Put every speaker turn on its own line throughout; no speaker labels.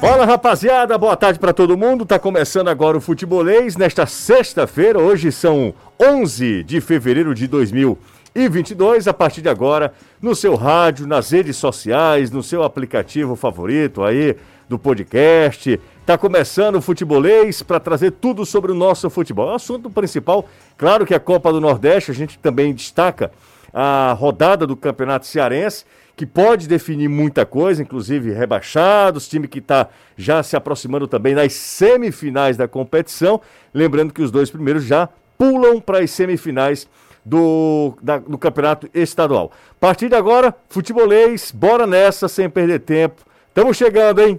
Fala rapaziada, boa tarde para todo mundo. Tá começando agora o Futebolês nesta sexta-feira. Hoje são 11 de fevereiro de 2022. A partir de agora, no seu rádio, nas redes sociais, no seu aplicativo favorito aí do podcast. Tá começando o Futebolês para trazer tudo sobre o nosso futebol. O assunto principal, claro que é a Copa do Nordeste, a gente também destaca a rodada do Campeonato Cearense que pode definir muita coisa, inclusive rebaixados, time que está já se aproximando também das semifinais da competição. Lembrando que os dois primeiros já pulam para as semifinais do, da, do campeonato estadual. A partir de agora, futebolês, bora nessa sem perder tempo. Estamos chegando, hein?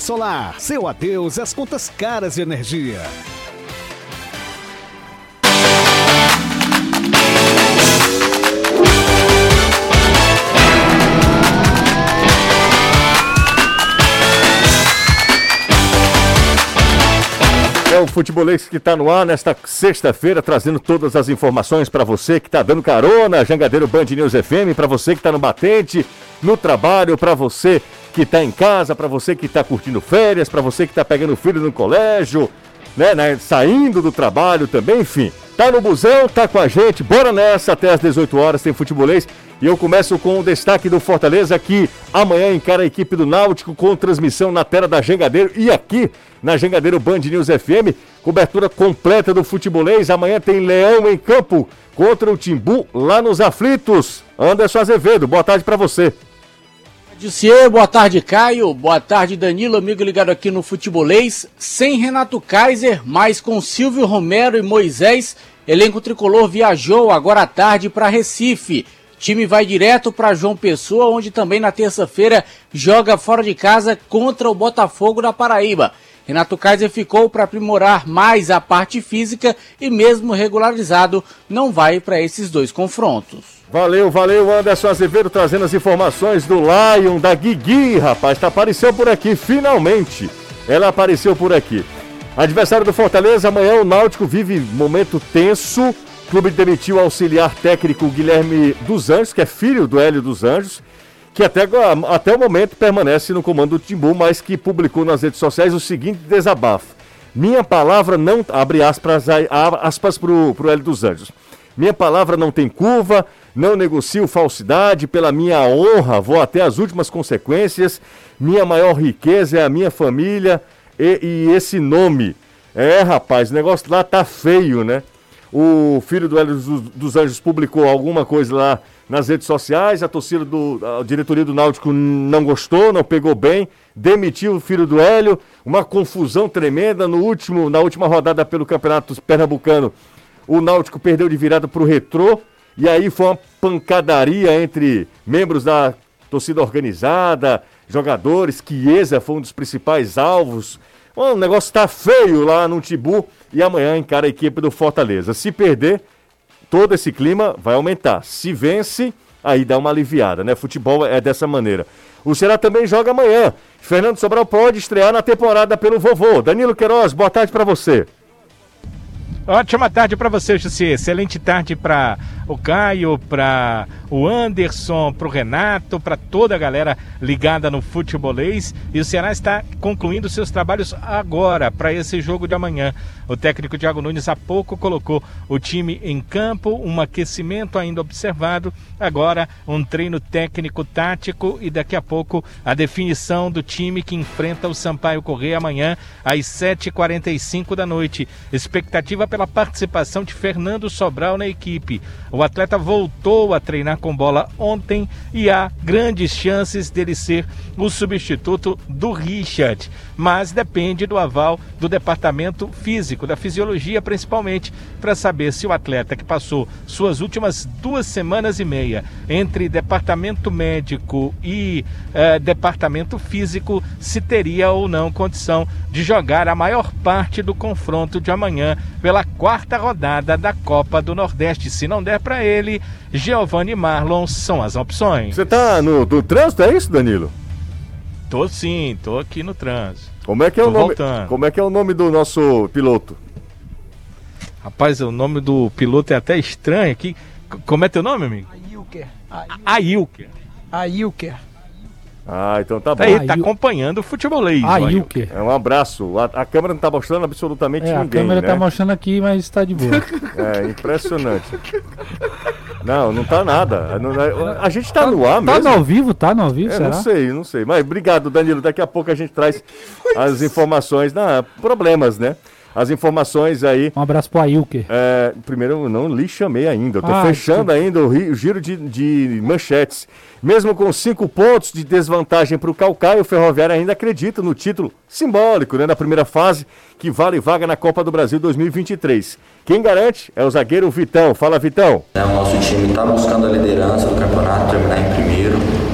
Solar. Seu adeus às contas caras de energia.
É o Futebolês que está no ar nesta sexta-feira, trazendo todas as informações para você que está dando carona, Jangadeiro Band News FM, para você que está no batente, no trabalho, para você que está em casa, para você que está curtindo férias, para você que está pegando filho no colégio, né, né, saindo do trabalho também, enfim. Tá no busão, tá com a gente, bora nessa, até às 18 horas tem futebolês. E eu começo com o destaque do Fortaleza que amanhã encara a equipe do Náutico com transmissão na tela da Jangadeiro e aqui na Jangadeiro Band News FM, cobertura completa do futebolês. Amanhã tem Leão em campo contra o Timbu lá nos Aflitos. Anderson Azevedo, boa tarde para você.
Jussier, boa tarde Caio, boa tarde Danilo, amigo ligado aqui no Futebolês, sem Renato Kaiser, mas com Silvio Romero e Moisés, elenco tricolor viajou agora à tarde para Recife. Time vai direto para João Pessoa, onde também na terça-feira joga fora de casa contra o Botafogo da Paraíba. Renato Kaiser ficou para aprimorar mais a parte física e mesmo regularizado não vai para esses dois confrontos.
Valeu, valeu, Anderson Azevedo trazendo as informações do Lion, da Guigui, rapaz, tá, apareceu por aqui, finalmente. Ela apareceu por aqui. Adversário do Fortaleza, amanhã o Náutico vive momento tenso. O clube demitiu o auxiliar técnico Guilherme dos Anjos, que é filho do Hélio dos Anjos, que até, até o momento permanece no comando do Timbu, mas que publicou nas redes sociais o seguinte desabafo. Minha palavra não. Abre aspas, aspas pro, pro Hélio dos Anjos. Minha palavra não tem curva, não negocio falsidade, pela minha honra vou até as últimas consequências. Minha maior riqueza é a minha família e, e esse nome. É, rapaz, o negócio lá tá feio, né? O filho do Hélio dos Anjos publicou alguma coisa lá nas redes sociais, a torcida do a diretoria do Náutico não gostou, não pegou bem, demitiu o filho do Hélio, uma confusão tremenda no último, na última rodada pelo Campeonato Pernambucano. O Náutico perdeu de virada para o Retrô, e aí foi uma pancadaria entre membros da torcida organizada, jogadores, Chiesa foi um dos principais alvos. o negócio está feio lá no Tibu e amanhã encara a equipe do Fortaleza. Se perder, todo esse clima vai aumentar. Se vence, aí dá uma aliviada, né? Futebol é dessa maneira. O Ceará também joga amanhã. Fernando Sobral pode estrear na temporada pelo vovô. Danilo Queiroz, boa tarde para você.
Ótima tarde para você, Jussi. Excelente tarde para o Caio, para o Anderson, para o Renato, para toda a galera ligada no futebolês. E o Ceará está concluindo seus trabalhos agora para esse jogo de amanhã. O técnico Thiago Nunes há pouco colocou o time em campo, um aquecimento ainda observado, agora um treino técnico tático e daqui a pouco a definição do time que enfrenta o Sampaio Correia amanhã às 7h45 da noite. Expectativa pela participação de Fernando Sobral na equipe. O atleta voltou a treinar com bola ontem e há grandes chances dele ser o substituto do Richard, mas depende do aval do departamento físico, da fisiologia principalmente, para saber se o atleta que passou suas últimas duas semanas e meia entre departamento médico e eh, departamento físico se teria ou não condição de jogar a maior parte do confronto de amanhã pela quarta rodada da Copa do Nordeste. Se não der para ele, Giovanni Marlon são as opções.
Você tá no, no trânsito, é isso, Danilo?
Tô sim, tô aqui no trânsito.
Como é que é
Tô
o nome?
voltando.
Como é que é o nome do nosso piloto?
Rapaz, o nome do piloto é até estranho aqui. Como é teu nome, amigo?
Ailker.
Ailker.
Ailker.
Ah, então tá bom.
Tá aí, tá
Ail-
acompanhando o futebolês. o
Ailker.
É um abraço. A, a câmera não tá mostrando absolutamente
É, a
ninguém,
câmera
né?
tá mostrando aqui, mas tá de boa.
É impressionante. Não, não tá nada. A gente tá no ar
tá
mesmo.
no ao vivo? Tá no ao vivo,
É,
será?
não sei, não sei. Mas obrigado, Danilo. Daqui a pouco a gente traz as informações. Não, problemas, né? As informações aí.
Um abraço pro Ailker.
É, primeiro, eu não lhe chamei ainda. Eu tô
Ah,
fechando ainda o, ri- o giro de, de manchetes. Mesmo com cinco pontos de desvantagem para o Calcaia, o Ferroviário ainda acredita no título simbólico né, da primeira fase, que vale vaga na Copa do Brasil 2023. Quem garante é o zagueiro Vitão. Fala, Vitão.
né, O nosso time está buscando a liderança do campeonato, terminar em primeiro.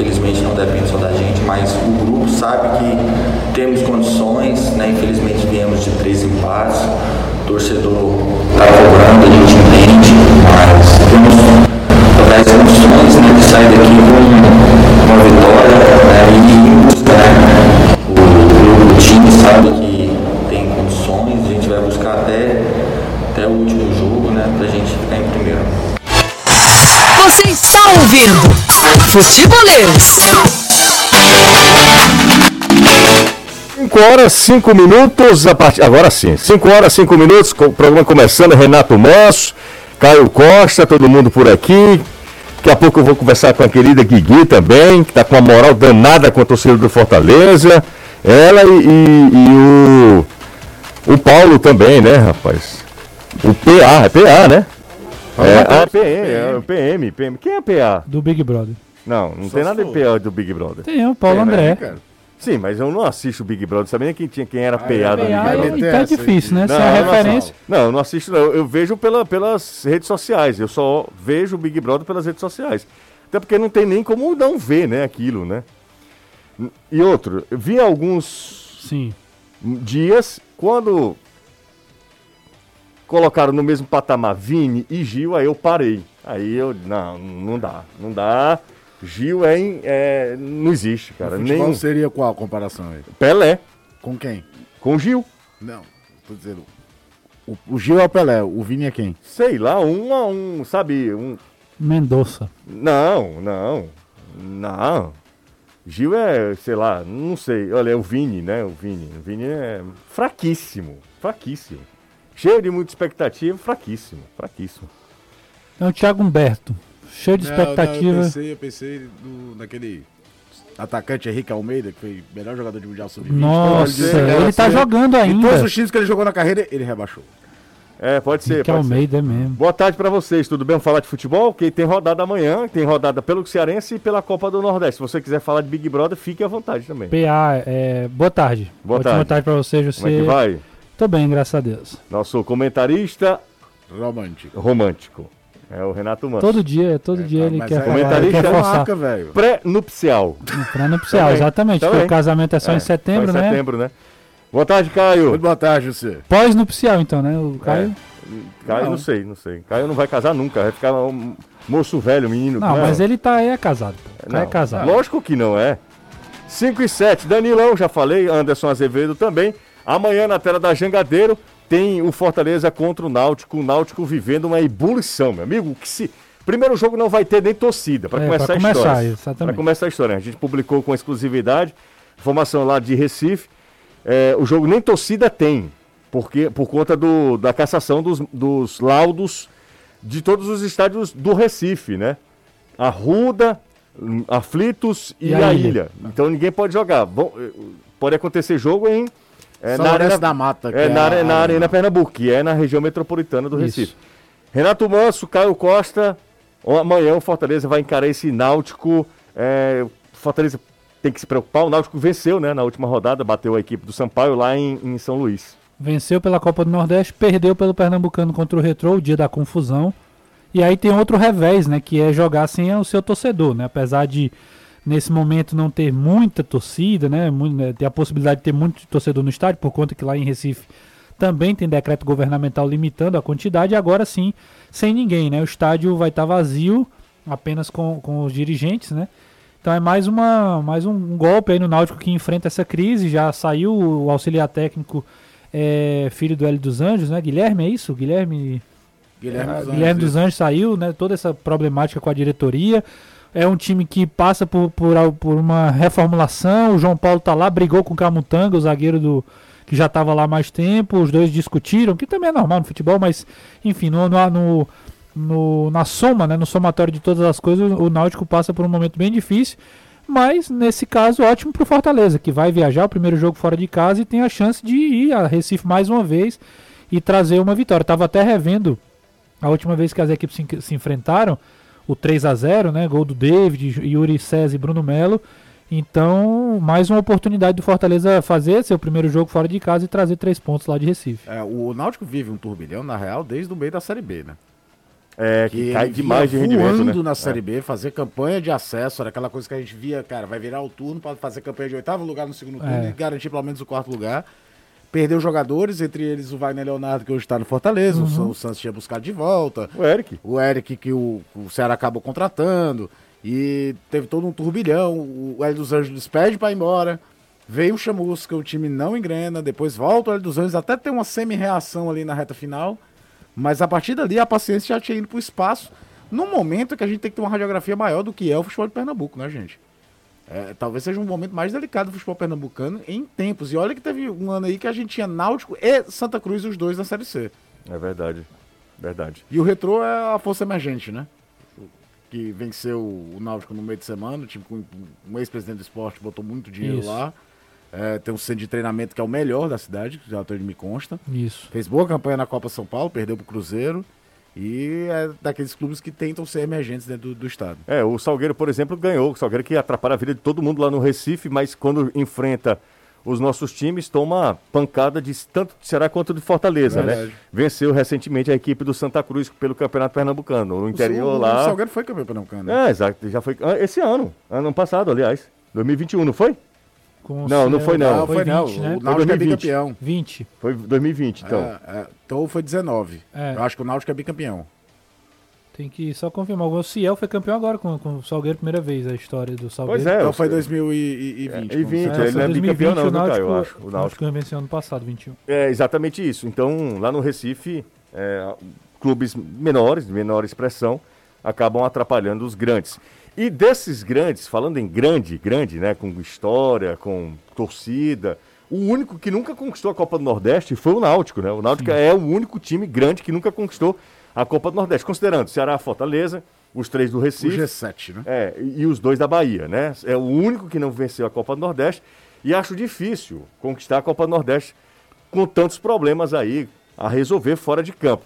Infelizmente não depende só da gente, mas o grupo sabe que temos condições. Né? Infelizmente viemos de três empates. O torcedor está cobrando, a gente entende, mas temos totais condições né, de sair daqui com uma vitória né, e ir em busca. Né? O, o time sabe que tem condições, a gente vai buscar até, até o último jogo né, para a gente ficar em primeiro.
Você está ouvindo Futebolês.
5 horas, 5 minutos, a partir... agora sim, 5 horas, 5 minutos, o programa começando, Renato Manso, Caio Costa, todo mundo por aqui. Daqui a pouco eu vou conversar com a querida Guigui também, que está com uma moral danada com a torcida do Fortaleza. Ela e, e- e o, o Paulo também, né, rapaz? O PA, é PA, né? É, ah, PM, é o PM, PM. Quem é PA?
Do Big Brother.
Não, não tem nada de PA do Big Brother.
Tem o Paulo
Tem, né,
André.
Sim, mas eu não assisto o Big Brother, sabia nem quem, tinha, quem era PA do Big Brother.
então é difícil, né?
Não,
Sem a
eu não
referência.
Não, eu não assisto, não. Eu, eu vejo pela, pelas redes sociais. Eu só vejo o Big Brother pelas redes sociais. Até porque não tem nem como não ver, né, aquilo, né? E outro, eu vi alguns
Sim.
dias, quando colocaram no mesmo patamar Vini e Gil, aí eu parei. Aí eu, não, não dá, não dá. Gil é, é não existe, cara.
Qual
Nem
seria qual a comparação aí?
Pelé
Com quem?
com Gil.
Não, tô dizendo. O, o Gil é o Pelé, o Vini é quem?
Sei lá, um a um, sabe? Um,
Mendonça.
Não, não, não. Gil é, sei lá, não sei. Olha, é o Vini, né? O Vini. O Vini é fraquíssimo, fraquíssimo. Cheio de muita expectativa, fraquíssimo, fraquíssimo.
Então o Thiago Humberto. Cheio de expectativa.
eu pensei, eu pensei no, naquele atacante Henrique Almeida, que foi o melhor jogador de Mundial Sub-20.
Nossa, ele
pode
tá
ser.
jogando
Em
ainda.
todos os times que ele jogou na carreira, ele rebaixou.
É, pode ser,
Que
pode ser.
Almeida é mesmo.
Boa tarde pra vocês, tudo bem? Vamos falar de futebol? Que tem rodada amanhã, tem rodada pelo Cearense e pela Copa do Nordeste. Se você quiser falar de Big Brother, fique à vontade também.
PA, é, boa tarde.
Boa
Ótima
tarde.
tarde pra você,
Como é que
José.
vai?
Tô bem, graças a Deus.
Nosso comentarista
Romântico.
romântico. É o Renato Manso.
Todo dia, todo dia ele quer
é-
falar, ele
comentarista
quer
é
forçar.
Pré-nupcial.
Pra nupcial,
Também,
exatamente.
também.
Porque o casamento é só
É,
em setembro,
só em
né?
setembro, né? Boa tarde, Caio.
Muito boa tarde, você.
Pós-nupcial, então, né? O Caio.
Caio, não.
Não.
sei, não sei. Caio não vai casar nunca, vai ficar um moço velho, menino.
Não, mas ele tá aí é casado. É
Não,
casado.
Lógico que não é. 5 e 7, Danilão, já falei, Anderson Azevedo também. Amanhã na tela da Jangadeiro tem o Fortaleza contra o Náutico, o Náutico vivendo uma ebulição, meu amigo. Que se... Primeiro jogo não vai ter nem torcida, para
É,
começar
pra
a
começar,
história.
exatamente.
Para começar a história. A gente publicou com exclusividade, informação lá de Recife. É, o jogo nem torcida tem, porque por conta do, da cassação dos, dos laudos de todos os estádios do Recife, né? Arruda, hum, Aflitos e,
E
a, ilha.
Ilha.
Então ninguém pode jogar. Bom, eh, pode acontecer jogo em é,
São
na
Lourenço
arena,
da Mata. que
é, na,
a-
na Arena Pernambuco, que é na região metropolitana do
Isso.
Recife. Renato Manso, Caio Costa. Amanhã o Fortaleza vai encarar esse Náutico. É, Fortaleza tem que se preocupar. O Náutico venceu, né? Na última rodada, bateu a equipe do Sampaio lá em, em São Luís.
Venceu pela Copa do Nordeste, perdeu pelo Pernambucano contra o Retrô, o dia da confusão. E aí tem outro revés, né? Que é jogar sem o seu torcedor, né? Apesar de nesse momento não ter muita torcida, né? né, Ter a possibilidade de ter muito torcedor no estádio, por conta que lá em Recife também tem decreto governamental limitando a quantidade, e agora sim, sem ninguém, né? O estádio vai estar vazio, apenas com, com os dirigentes, né? Então é mais, uma, mais um, golpe aí no Náutico que enfrenta essa crise. Já saiu o auxiliar técnico, é, filho do Hélio dos Anjos, né? Guilherme, é isso? Guilherme.
Guilherme
Ah,
dos Anjos,
Guilherme dos
isso.
Anjos saiu, né? Toda essa problemática com a diretoria. É um time que passa por, por, por uma reformulação. O João Paulo tá lá, brigou com o Camutanga, o zagueiro do que já estava lá mais tempo. Os dois discutiram, que também é normal no futebol, mas enfim, no, no, no- na soma, né, no somatório de todas as coisas, o Náutico passa por um momento bem difícil. Mas nesse caso, ótimo pro Fortaleza, que vai viajar o primeiro jogo fora de casa e tem a chance de ir a Recife mais uma vez e trazer uma vitória. Tava até revendo a última vez que as equipes se, se enfrentaram, o 3 a 0 né? Gol do David, Yuri César e Bruno Melo. Então, mais uma oportunidade do Fortaleza fazer seu primeiro jogo fora de casa e trazer três pontos lá de Recife.
É, o Náutico vive um turbilhão, na real, desde o meio da Série B, né?
É, que,
Que
cai demais de rendimento,
voando
né?
na Série B, fazer campanha de acesso, era aquela coisa que a gente via, cara, vai virar o turno para fazer campanha de oitavo lugar no segundo turno
É.
e garantir pelo menos o quarto lugar. Perdeu jogadores, entre eles o Wagner Leonardo, que hoje está no Fortaleza, o San- o Santos tinha buscado de volta,
O Eric.
o Eric, que o, o Ceará acabou contratando, e teve todo um turbilhão, o Hélio dos Anjos despede para ir embora, veio o Chamusca, o time não engrena, depois volta o Hélio dos Anjos, até tem uma semi-reação ali na reta final, mas a partir dali a paciência já tinha ido pro espaço, num momento que a gente tem que ter uma radiografia maior do que é o futebol de Pernambuco, né, gente? É, talvez seja um momento mais delicado do futebol pernambucano em tempos. E olha que teve um ano aí que a gente tinha Náutico e Santa Cruz, os dois na Série C.
É verdade. Verdade.
E o Retrô é a força emergente, né? Que venceu o Náutico no meio de semana. O time com um ex-presidente do esporte botou muito dinheiro
Isso.
lá. É, tem um centro de treinamento que é o melhor da cidade, que já me consta.
Isso.
Fez boa campanha na Copa São Paulo, perdeu pro Cruzeiro. E é daqueles clubes que tentam ser emergentes dentro do, do estado.
É, o Salgueiro, por exemplo, ganhou. O Salgueiro que atrapalha a vida de todo mundo lá no Recife, mas quando enfrenta os nossos times, toma pancada de tanto de Ceará quanto de Fortaleza, né?
Verdade.
Venceu recentemente a equipe do Santa Cruz pelo Campeonato Pernambucano. No interior
o,
lá.
O Salgueiro foi campeão pernambucano. né?
É, exato. Já foi. ah, Esse ano. Ano passado, aliás. 2021, não foi?
Com o
Não, não foi não.
Não, foi, não.
20,
O
né?
Náutico é
2020.
bicampeão.
20.
Foi 2020, então.
É, é, então foi 19.
É.
Eu acho que o Náutico é bicampeão.
Tem que só confirmar. O Ciel foi campeão agora com, com o Salgueiro, primeira vez, a história do Salgueiro.
Pois é.
Então foi
sei.
2020.
É, e 20,
É,
ele
foi
não é
2020,
bicampeão não,
o
Caio?
Náutico-
Eu acho. O
O
Náutico.
Náutico venceu ano passado, 21.
É exatamente isso. Então, lá no Recife, é, clubes menores, de menor expressão, acabam atrapalhando os grandes. E desses grandes, falando em grande, grande, né, com história, com torcida, o único que nunca conquistou a Copa do Nordeste foi o Náutico, né? O Náutico é o único time grande que nunca conquistou a Copa do Nordeste, considerando Ceará, Fortaleza, os três do
O
Recife.
G7, né?
É, e os dois da Bahia, né? É o único que não venceu a Copa do Nordeste e acho difícil conquistar a Copa do Nordeste com tantos problemas aí a resolver fora de campo.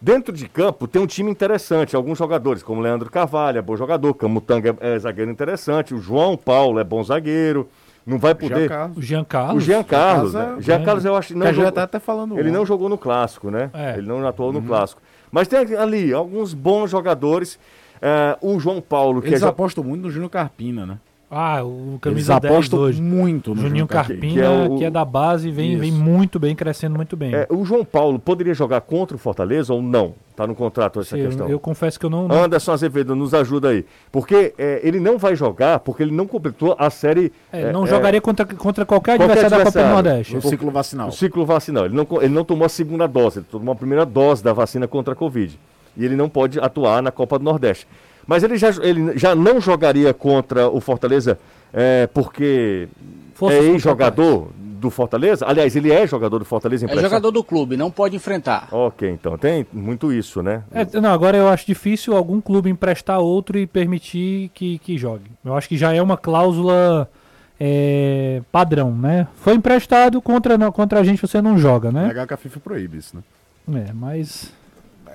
Dentro de campo tem um time interessante, alguns jogadores, como Leandro Carvalho, é bom jogador, Camutanga é, é zagueiro interessante, o João Paulo é bom zagueiro, não vai poder...
Carlos.
O Jean
O
Carlos.
Jean Carlos, né? Jean Carlos eu acho não jogou-
tá até falando.
ele
ontem.
não jogou no clássico, né?
É.
Ele não atuou
Uhum.
no clássico. Mas tem ali alguns bons jogadores. é, o João Paulo, que
Eles
é
apostam muito no Júnior Carpina, né?
Ah, o
Eles
camisa 10
apostam
hoje.
muito no
Juninho
Júnior
Carpina,
que é
que é,
o-
da base, vem,
Isso.
vem muito bem, crescendo muito bem.
É, o João Paulo poderia jogar contra o Fortaleza ou não? Tá no contrato essa
eu,
questão.
eu confesso que eu não. não-
Anderson Azevedo, nos ajuda aí. Porque é, ele não vai jogar porque ele não completou a série.
é, não
é,
jogaria contra, contra qualquer
qualquer
adversário da Copa do. Nordeste.
O ciclo vacinal.
O ciclo vacinal. Ele não, ele não tomou a segunda dose, ele tomou a primeira dose da vacina contra a Covid. E ele não pode atuar na Copa do Nordeste. Mas ele já, ele já não jogaria contra o Fortaleza é, porque
Forças
é ex-jogador do Fortaleza? Aliás, ele é jogador do Fortaleza
É
emprestado?
jogador do clube, não pode enfrentar.
Ok, então tem muito isso, né?
É, não, agora eu acho difícil algum clube emprestar outro e permitir que, que jogue. Eu acho que já é uma cláusula é, padrão, né? Foi emprestado contra, não- contra a gente você não joga, né?
Que a FIFA proíbe isso, né?
É, mas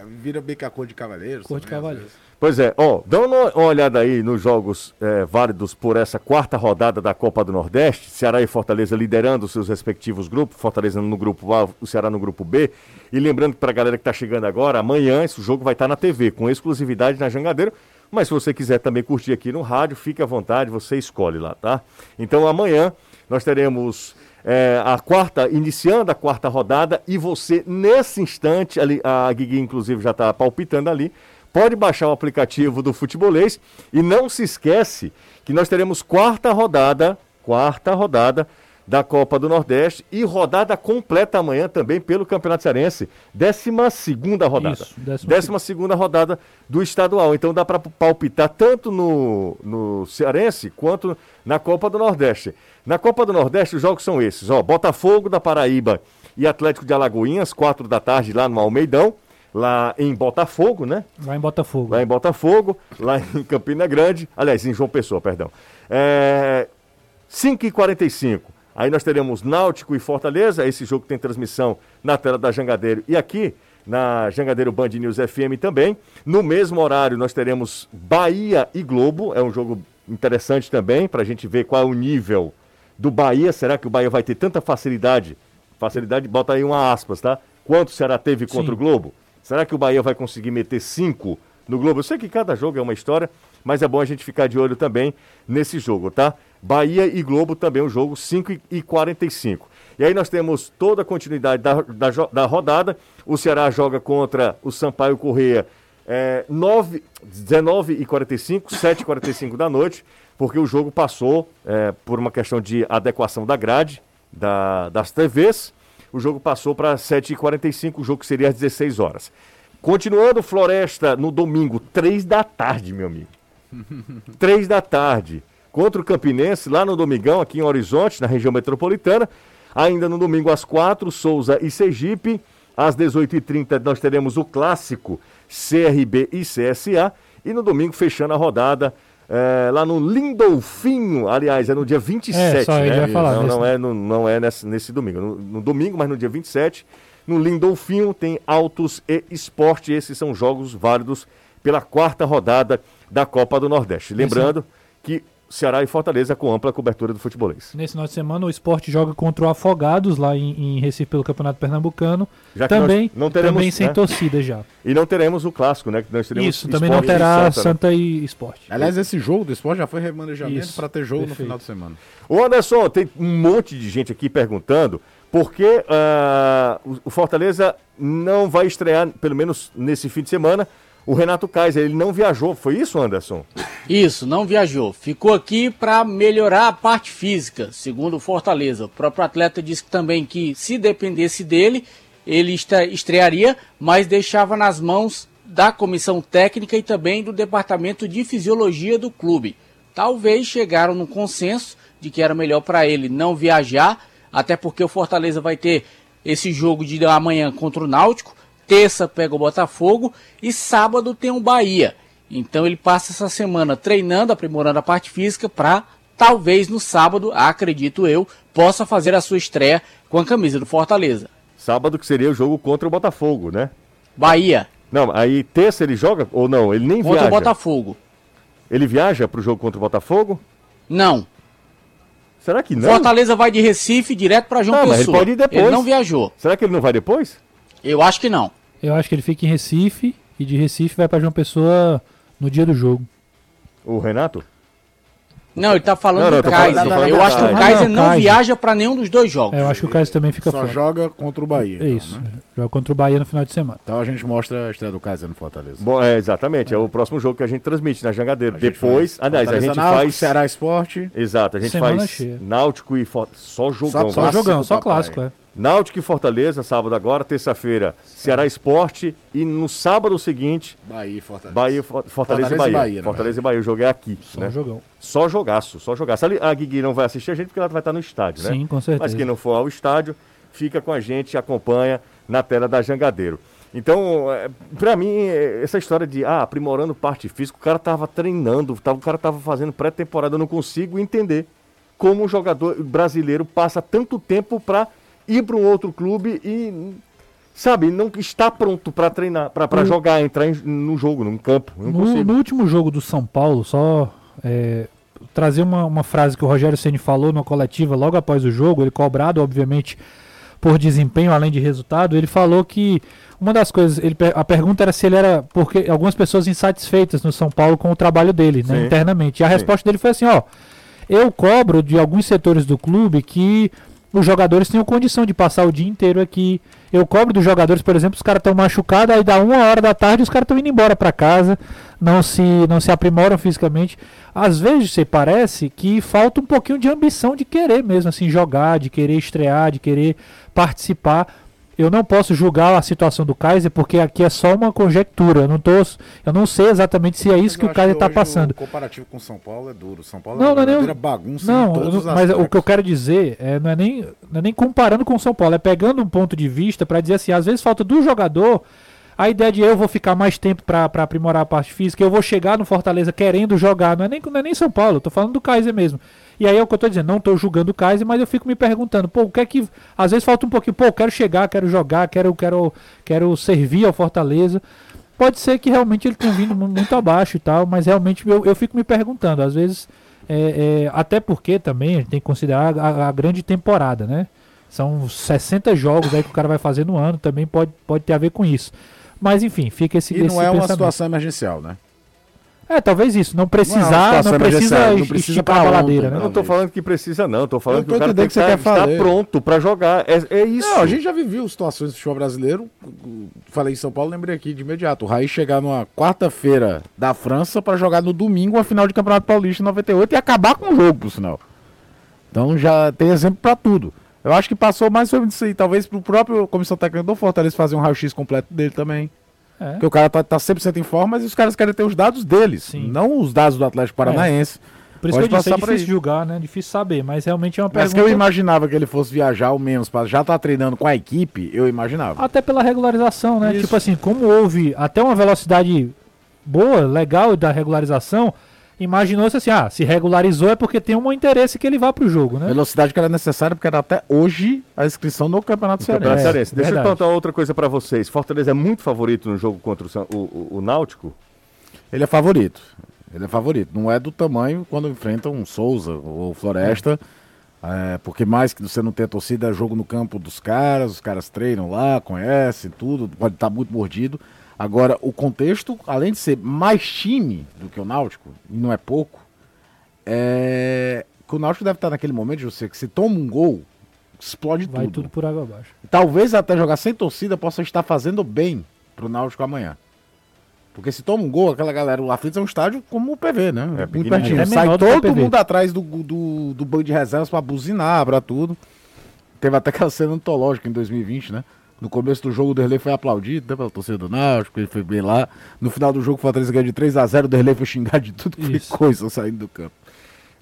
vira bem que a cor de cavaleiros.
Cor de
também, às
cavaleiro.
vezes.
Pois é, ó, dá uma olhada aí nos jogos eh, válidos por essa quarta rodada da Copa do Nordeste, Ceará e Fortaleza liderando os seus respectivos grupos, Fortaleza no grupo A, o Ceará no grupo B. E lembrando que pra galera que tá chegando agora, amanhã esse jogo vai estar na TV, com exclusividade na Jangadeiro. Mas se você quiser também curtir aqui no rádio, fique à vontade, você escolhe lá, tá? Então amanhã nós teremos eh, a quarta, iniciando a quarta rodada, e você, nesse instante, ali, a Guigui, inclusive, já está palpitando ali, pode baixar o aplicativo do Futebolês e não se esquece que nós teremos quarta rodada, quarta rodada da Copa do Nordeste e rodada completa amanhã também pelo Campeonato Cearense. Décima segunda rodada.
Isso, décima
décima segunda rodada do estadual. Então dá para palpitar tanto no, no Cearense quanto na Copa do Nordeste. Na Copa do Nordeste os jogos são esses, ó, Botafogo da Paraíba e Atlético de Alagoinhas, quatro da tarde lá no Almeidão, lá em Botafogo, né?
Lá em Botafogo.
Lá em Botafogo, lá em Campina Grande, aliás, em João Pessoa, perdão. É, 5h45. Aí nós teremos Náutico e Fortaleza. Esse jogo tem transmissão na tela da Jangadeiro e aqui na Jangadeiro Band News FM também. No mesmo horário nós teremos Bahia e Globo. É um jogo interessante também para a gente ver qual é o nível do Bahia. Será que o Bahia vai ter tanta facilidade? Facilidade, bota aí uma aspas, tá? Quanto será teve contra
Sim.
o Globo? Será que o Bahia vai conseguir meter cinco no Globo? Eu sei que cada jogo é uma história, mas é bom a gente ficar de olho também nesse jogo, tá? Bahia e Globo também um jogo 5 e 45. E aí nós temos toda a continuidade da, da, da rodada. O Ceará joga contra o Sampaio Correia é, 9, 19 e 45, 7 e 45 da noite, porque o jogo passou é, por uma questão de adequação da grade da- das TVs. O jogo passou para 7h45, o jogo seria às 16 horas. Continuando, Floresta no domingo, 3 da tarde, meu amigo. 3 da tarde. Contra o Campinense, lá no Domingão, aqui em Horizonte, na região metropolitana. Ainda no domingo, às 4, Souza e Sergipe. Às 18h30, nós teremos o clássico CRB e CSA. E no domingo, fechando a rodada, eh, lá no Lindolfinho. Aliás, é no dia 27,
É, só
né?
falar
não,
desse-
não é, no, não é nesse, nesse domingo. No, no domingo, mas no dia 27, no Lindolfinho tem Autos e Esporte. Esses são jogos válidos pela quarta rodada da Copa do Nordeste. Lembrando que Ceará e Fortaleza com ampla cobertura do futebolês.
Nesse final de semana, o esporte joga contra o Afogados, lá em, em Recife, pelo Campeonato Pernambucano.
Já
também,
não teremos,
também sem
né?
torcida já.
E não teremos o clássico, né? Que nós teremos
Isso, também não
Sport e
terá
Santa, né?
Santa e Esporte.
Aliás, esse jogo do esporte já foi remanejamento para ter jogo
perfeito.
no final de semana.
Ô Anderson, tem um monte de gente aqui perguntando por que o- o Fortaleza não vai estrear, pelo menos nesse fim de semana, o Renato Kaiser. Ele não viajou, foi isso, Anderson?
Isso, não viajou. Ficou aqui para melhorar a parte física, segundo o Fortaleza. O próprio atleta disse também que se dependesse dele, ele estre- estrearia, mas deixava nas mãos da comissão técnica e também do departamento de fisiologia do clube. Talvez chegaram num consenso de que era melhor para ele não viajar, até porque o Fortaleza vai ter esse jogo de amanhã contra o Náutico, terça pega o Botafogo e sábado tem o Bahia. Então ele passa essa semana treinando, aprimorando a parte física para talvez no sábado, acredito eu, possa fazer a sua estreia com a camisa do Fortaleza.
Sábado que seria o jogo contra o Botafogo, né?
Bahia
Não, aí terça ele joga ou não? Ele nem
contra
viaja.
o Botafogo.
Ele viaja pro jogo contra o Botafogo?
Não.
Será que não?
Fortaleza vai de Recife direto para João
Não, mas ele
Pessoa.
pode ir depois.
Ele não viajou.
Será que ele não vai depois?
Eu acho que não.
Eu acho que ele fica em Recife e de Recife vai pra João Pessoa no dia do jogo.
O Renato?
Não, ele tá falando
Não, não,
do Kaiser.
falando
Eu
do
acho que o
Kaiser.
Não,
não viaja para nenhum dos dois jogos.
É, eu acho que o Kaiser também fica
Só
fora.
joga contra o Bahia.
É
então,
isso.
né?
Joga contra o Bahia no final de semana.
Então a gente mostra a estreia do Kaiser no Fortaleza.
Bom, é, exatamente. É o próximo jogo que a gente transmite na Jangadeiro.
A
Depois,
faz
aliás, a
Fortaleza
gente
Náutico,
faz.
Ceará Esporte.
Exato, a gente
Semana
faz
cheia.
Náutico e Fortaleza. Só jogão.
Só-.
Só jogão, só clássico, é.
Náutico e Fortaleza, sábado agora, terça-feira, Ceará Esporte. E no sábado seguinte,
Bahia e Fortaleza.
Bahia, For- Fortaleza,
Fortaleza
e Bahia.
Bahia, né,
Fortaleza e Bahia, o jogo é aqui.
Só
né?
jogão.
Só jogaço, só jogaço. Ali- A Guigui não vai assistir a gente porque ela vai estar no estádio, né?
Sim, com certeza.
Mas quem não for ao estádio, fica com a gente, acompanha na tela da Jangadeiro. Então, é, pra mim, é, essa história de ah, aprimorando parte física, o cara tava treinando, tava- o cara tava fazendo pré-temporada, eu não consigo entender como um jogador brasileiro passa tanto tempo pra ir para um outro clube e sabe, não está pronto para treinar, para
O-
jogar, entrar em- no jogo, no campo.
No, no último jogo do São Paulo, só é, trazer uma, uma frase que o Rogério Ceni falou na coletiva logo após o jogo, ele cobrado, obviamente, por desempenho além de resultado, ele falou que uma das coisas, ele, a pergunta era se ele era, porque algumas pessoas insatisfeitas no São Paulo com o trabalho dele, né, internamente. E a
Sim.
resposta dele foi assim, ó, eu cobro de alguns setores do clube que os jogadores tenham condição de passar o dia inteiro aqui. Eu cobro dos jogadores, por exemplo, os caras estão machucados, aí dá uma hora da tarde os caras estão indo embora para casa, não se, não se aprimoram fisicamente. Às vezes, você parece que falta um pouquinho de ambição de querer mesmo assim jogar, de querer estrear, de querer participar. Eu não posso julgar a situação do Kaiser porque aqui é só uma conjectura. Eu não, tô, eu não sei exatamente se é isso que o Kaiser está passando.
O comparativo com São Paulo é duro. São Paulo
Não,
é uma
não é nem o-
verdadeira bagunça
Não,
em todos
eu
os
não- mas o que eu quero dizer é, não, é nem, não é nem comparando com São Paulo, é pegando um ponto de vista para dizer assim, às vezes falta do jogador a ideia de eu vou ficar mais tempo para aprimorar a parte física, eu vou chegar no Fortaleza querendo jogar, não é nem, não é nem São Paulo, tô falando do Kaiser mesmo. E aí é o que eu tô dizendo, não tô julgando o Kaiser, mas eu fico me perguntando, pô, o que é que. Às vezes falta um pouquinho, pô, eu quero chegar, quero jogar, quero, quero, quero servir ao Fortaleza. Pode ser que realmente ele tenha vindo mu- muito abaixo e tal, mas realmente eu, eu fico me perguntando, às vezes, é, é, até porque também a gente tem que considerar a, a grande temporada, né? São 60 jogos aí que o cara vai fazer no ano, também pode, pode ter a ver com isso. Mas enfim, fica esse,
E
esse
não é uma
pensamento.
situação emergencial, né?
É, talvez isso, não
Não é
precisar, não, precisa,
não precisa pra
a
ontem,
baladeira,
né?
Eu não tô falando que precisa, não. Tô falando
Eu
que
tô
o cara tem que
que você
estar pronto para jogar. É, é isso.
Não, a gente já viveu situações do futebol brasileiro. Falei em São Paulo, lembrei aqui de imediato. O Raí chegar numa quarta-feira da França pra jogar no domingo a final de Campeonato Paulista em 98 e acabar com o jogo, por sinal. Então já tem exemplo pra tudo. Eu acho que passou mais sobre isso aí. Talvez pro próprio comissão técnica do Fortaleza fazer um raio-x completo dele também.
É.
Porque o cara tá, tá 100% em forma, mas os caras querem ter os dados deles,
Sim.
não os dados do Atlético Paranaense.
Por isso
Pode
que eu disse, é difícil julgar, né? Difícil saber, mas realmente é uma
Mas que
pergunta...
eu imaginava que ele fosse viajar ao menos para já estar treinando com a equipe, eu imaginava.
Até pela regularização, né?
Isso.
Tipo assim, como houve até uma velocidade boa, legal da regularização, imaginou-se assim, ah, se regularizou é porque tem um interesse que ele vá pro jogo, né?
Velocidade que era necessária, porque era até hoje a inscrição no Campeonato Cearense.
Cearense. Deixa eu
verdade.
contar outra coisa para vocês. Fortaleza é muito favorito no jogo contra o, o- o- o Náutico.
Ele é favorito. Ele é favorito. Não é do tamanho quando enfrenta um Souza ou Floresta. é, porque mais que você não ter torcida, é jogo no campo dos caras, os caras treinam lá, conhecem tudo, pode estar muito mordido. Agora, o contexto, além de ser mais time do que o Náutico, e não é pouco, é que o Náutico deve estar naquele momento, José, que se toma um gol, explode
Vai
tudo.
tudo por água abaixo.
Talvez até jogar sem torcida possa estar fazendo bem pro Náutico amanhã. Porque se toma um gol, aquela galera, o Aflitos é um estádio como o PV, né? Muito
pequenininho.
pertinho.
É
Sai todo mundo atrás do, do, do banco de reservas pra buzinar, pra tudo. Teve até aquela cena antológica em 2020, né? No começo do jogo, o Derlei foi aplaudido né, pela torcida do Náutico, ele foi bem lá. No final do jogo, o Fortaleza ganhou de 3 a 0 o Derlei foi xingar de tudo que
Isso.
coisa saindo do campo.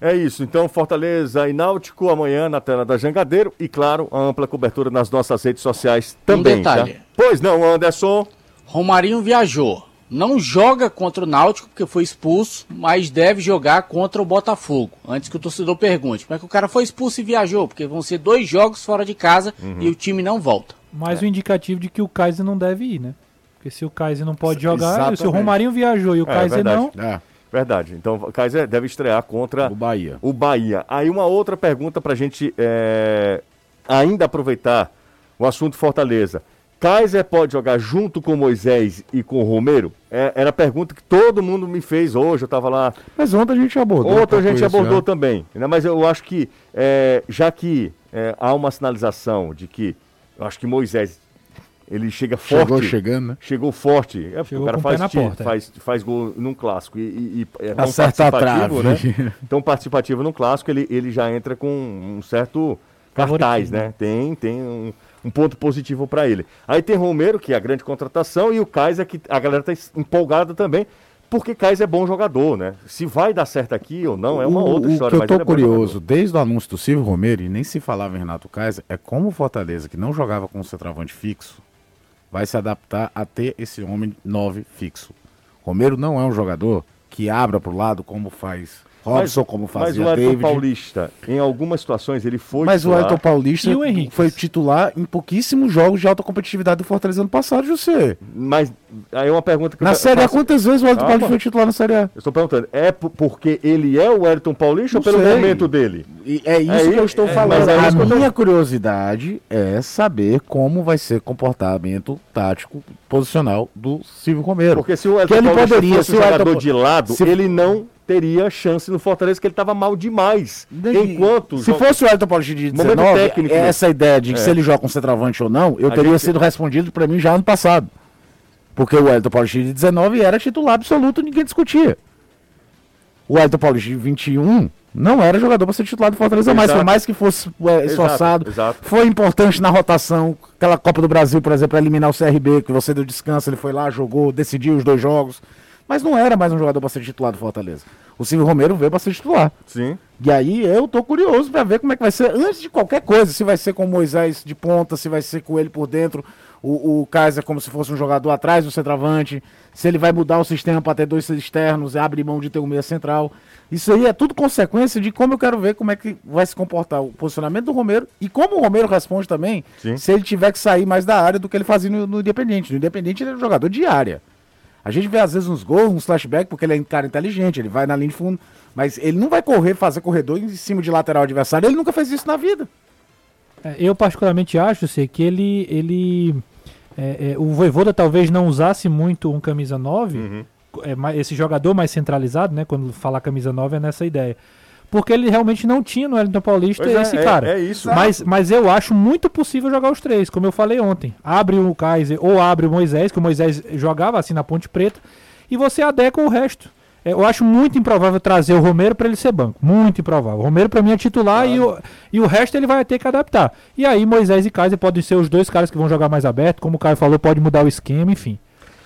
É isso. Então, Fortaleza e Náutico amanhã na tela da Jangadeiro. E, claro, a ampla cobertura nas nossas redes sociais também.
detalhe.
tá? Pois não, Anderson.
Romarinho viajou. Não joga contra o Náutico porque foi expulso, mas deve jogar contra o Botafogo. Antes que o torcedor pergunte, como é que o cara foi expulso e viajou? Porque vão ser dois jogos fora de casa e o time não volta.
Mais um indicativo de que o Kaiser não deve ir, né? Porque se o Kaiser não pode jogar,
Exatamente.
se o Romarinho viajou e o
É,
Kaiser
verdade.
não,
É,
Verdade. Então, o Kaiser deve estrear contra
o Bahia.
o Bahia. Aí uma outra pergunta pra gente é, ainda aproveitar o assunto Fortaleza. Kaiser pode jogar junto com Moisés e com o Romero? É, era a pergunta que todo mundo me fez hoje, eu tava lá.
Mas ontem a gente abordou.
Outra
um
a gente
isso,
abordou
né?
também. Né? Mas eu acho que, é, já que é, há uma sinalização de que, eu acho que Moisés, ele chega forte.
Chegou chegando, né?
Chegou forte. É,
Chegou
o cara faz,
na
time,
porta, é.
faz, faz gol num clássico e, e, e é tão participativo, né? Tão participativo num clássico, ele, ele já entra com um certo cartaz, né? Tem, tem um, um ponto positivo para ele. Aí tem Romero, que é a grande contratação, e o Kaiser, que a galera tá empolgada também, porque Kaiser é bom jogador, né? Se vai dar certo aqui ou não, é uma
O-
outra
o
história.
que eu
ele é
curioso, desde o anúncio do Silvio Romero, e nem se falava em Renato Kaiser, é como o Fortaleza, que não jogava com o centroavante fixo, vai se adaptar a ter esse homem 9 fixo. Romero não é um jogador que abra pro lado como faz Robson, como
Mas
fazia
o Elton
David.
Paulista, em algumas situações, ele foi
Mas o
titular.
Elton Paulista
E o
foi titular em pouquíssimos jogos de alta competitividade do Fortaleza ano passado, José.
Mas aí é uma pergunta que
Na
eu
Série A, quantas vezes o Elton
Calma.
Paulista foi titular na Série A?
Eu estou perguntando, é porque ele é o Elton Paulista
Não
ou pelo
sei.
momento dele?
E é isso
É
que
isso-
eu estou
é,
falando.
mas é
a
eu tô-
minha curiosidade é saber como vai ser o comportamento tático posicional do Silvio Romero.
Porque se o Elton
Que ele
Paulista
poderia,
fosse
se o
jogador
Elton-
de lado,
se-
ele não teria chance no Fortaleza, que ele estava mal demais. Enquanto...
se
jo-
fosse o Elton Paulista de
Momento
19,
técnico.
essa ideia de que
É.
se ele joga com centroavante ou não, eu
A
teria
gente-
sido respondido pra mim já ano passado. Porque o Elton Paulista de 19 era titular absoluto, ninguém discutia. O Elton Paulista de 21 não era jogador para ser titular do Fortaleza mais,
Exato.
por mais que fosse é, esforçado.
exato.
Foi importante na rotação. Aquela Copa do Brasil, por exemplo, eliminar o CRB, que você deu descanso, ele foi lá, jogou, decidiu os dois jogos. Mas não era mais um jogador para ser titular do Fortaleza. O Silvio Romero veio para ser titular.
Sim.
E aí eu tô curioso para ver como é que vai ser, antes de qualquer coisa, se vai ser com o Moisés de ponta, se vai ser com ele por dentro, o, o Kaiser como se fosse um jogador atrás do centroavante, se ele vai mudar o sistema para ter dois externos, abre mão de ter um meia central. Isso aí é tudo consequência de como eu quero ver como é que vai se comportar o posicionamento do Romero e como o Romero responde também,
Sim.
se ele tiver que sair mais da área do que ele fazia no, no Independente. No Independente ele é um jogador de área. A gente vê às vezes uns gols, uns flashbacks, porque ele é um cara inteligente, ele vai na linha de fundo, mas ele não vai correr, fazer corredor em cima de lateral adversário, ele nunca fez isso na vida.
É, Eu particularmente acho sei, que ele. ele é, é, o Voivoda talvez não usasse muito um camisa 9,
Uhum.
é, esse jogador mais centralizado, né? Quando falar camisa 9 é nessa ideia. Porque ele realmente não tinha no Wellington Paulista
Pois é,
esse
é-
cara.
é isso.
Mas, mas eu acho muito possível jogar os três, como eu falei ontem. Abre o Kaiser ou abre o Moisés, que o Moisés jogava assim na Ponte Preta, e você adequa o resto. É, Eu acho muito improvável trazer o Romero para ele ser banco. Muito improvável. O Romero para mim é titular e, o, e o resto ele vai ter que adaptar. E aí Moisés e Kaiser podem ser os dois caras que vão jogar mais aberto. Como o Caio falou, pode mudar o esquema, enfim.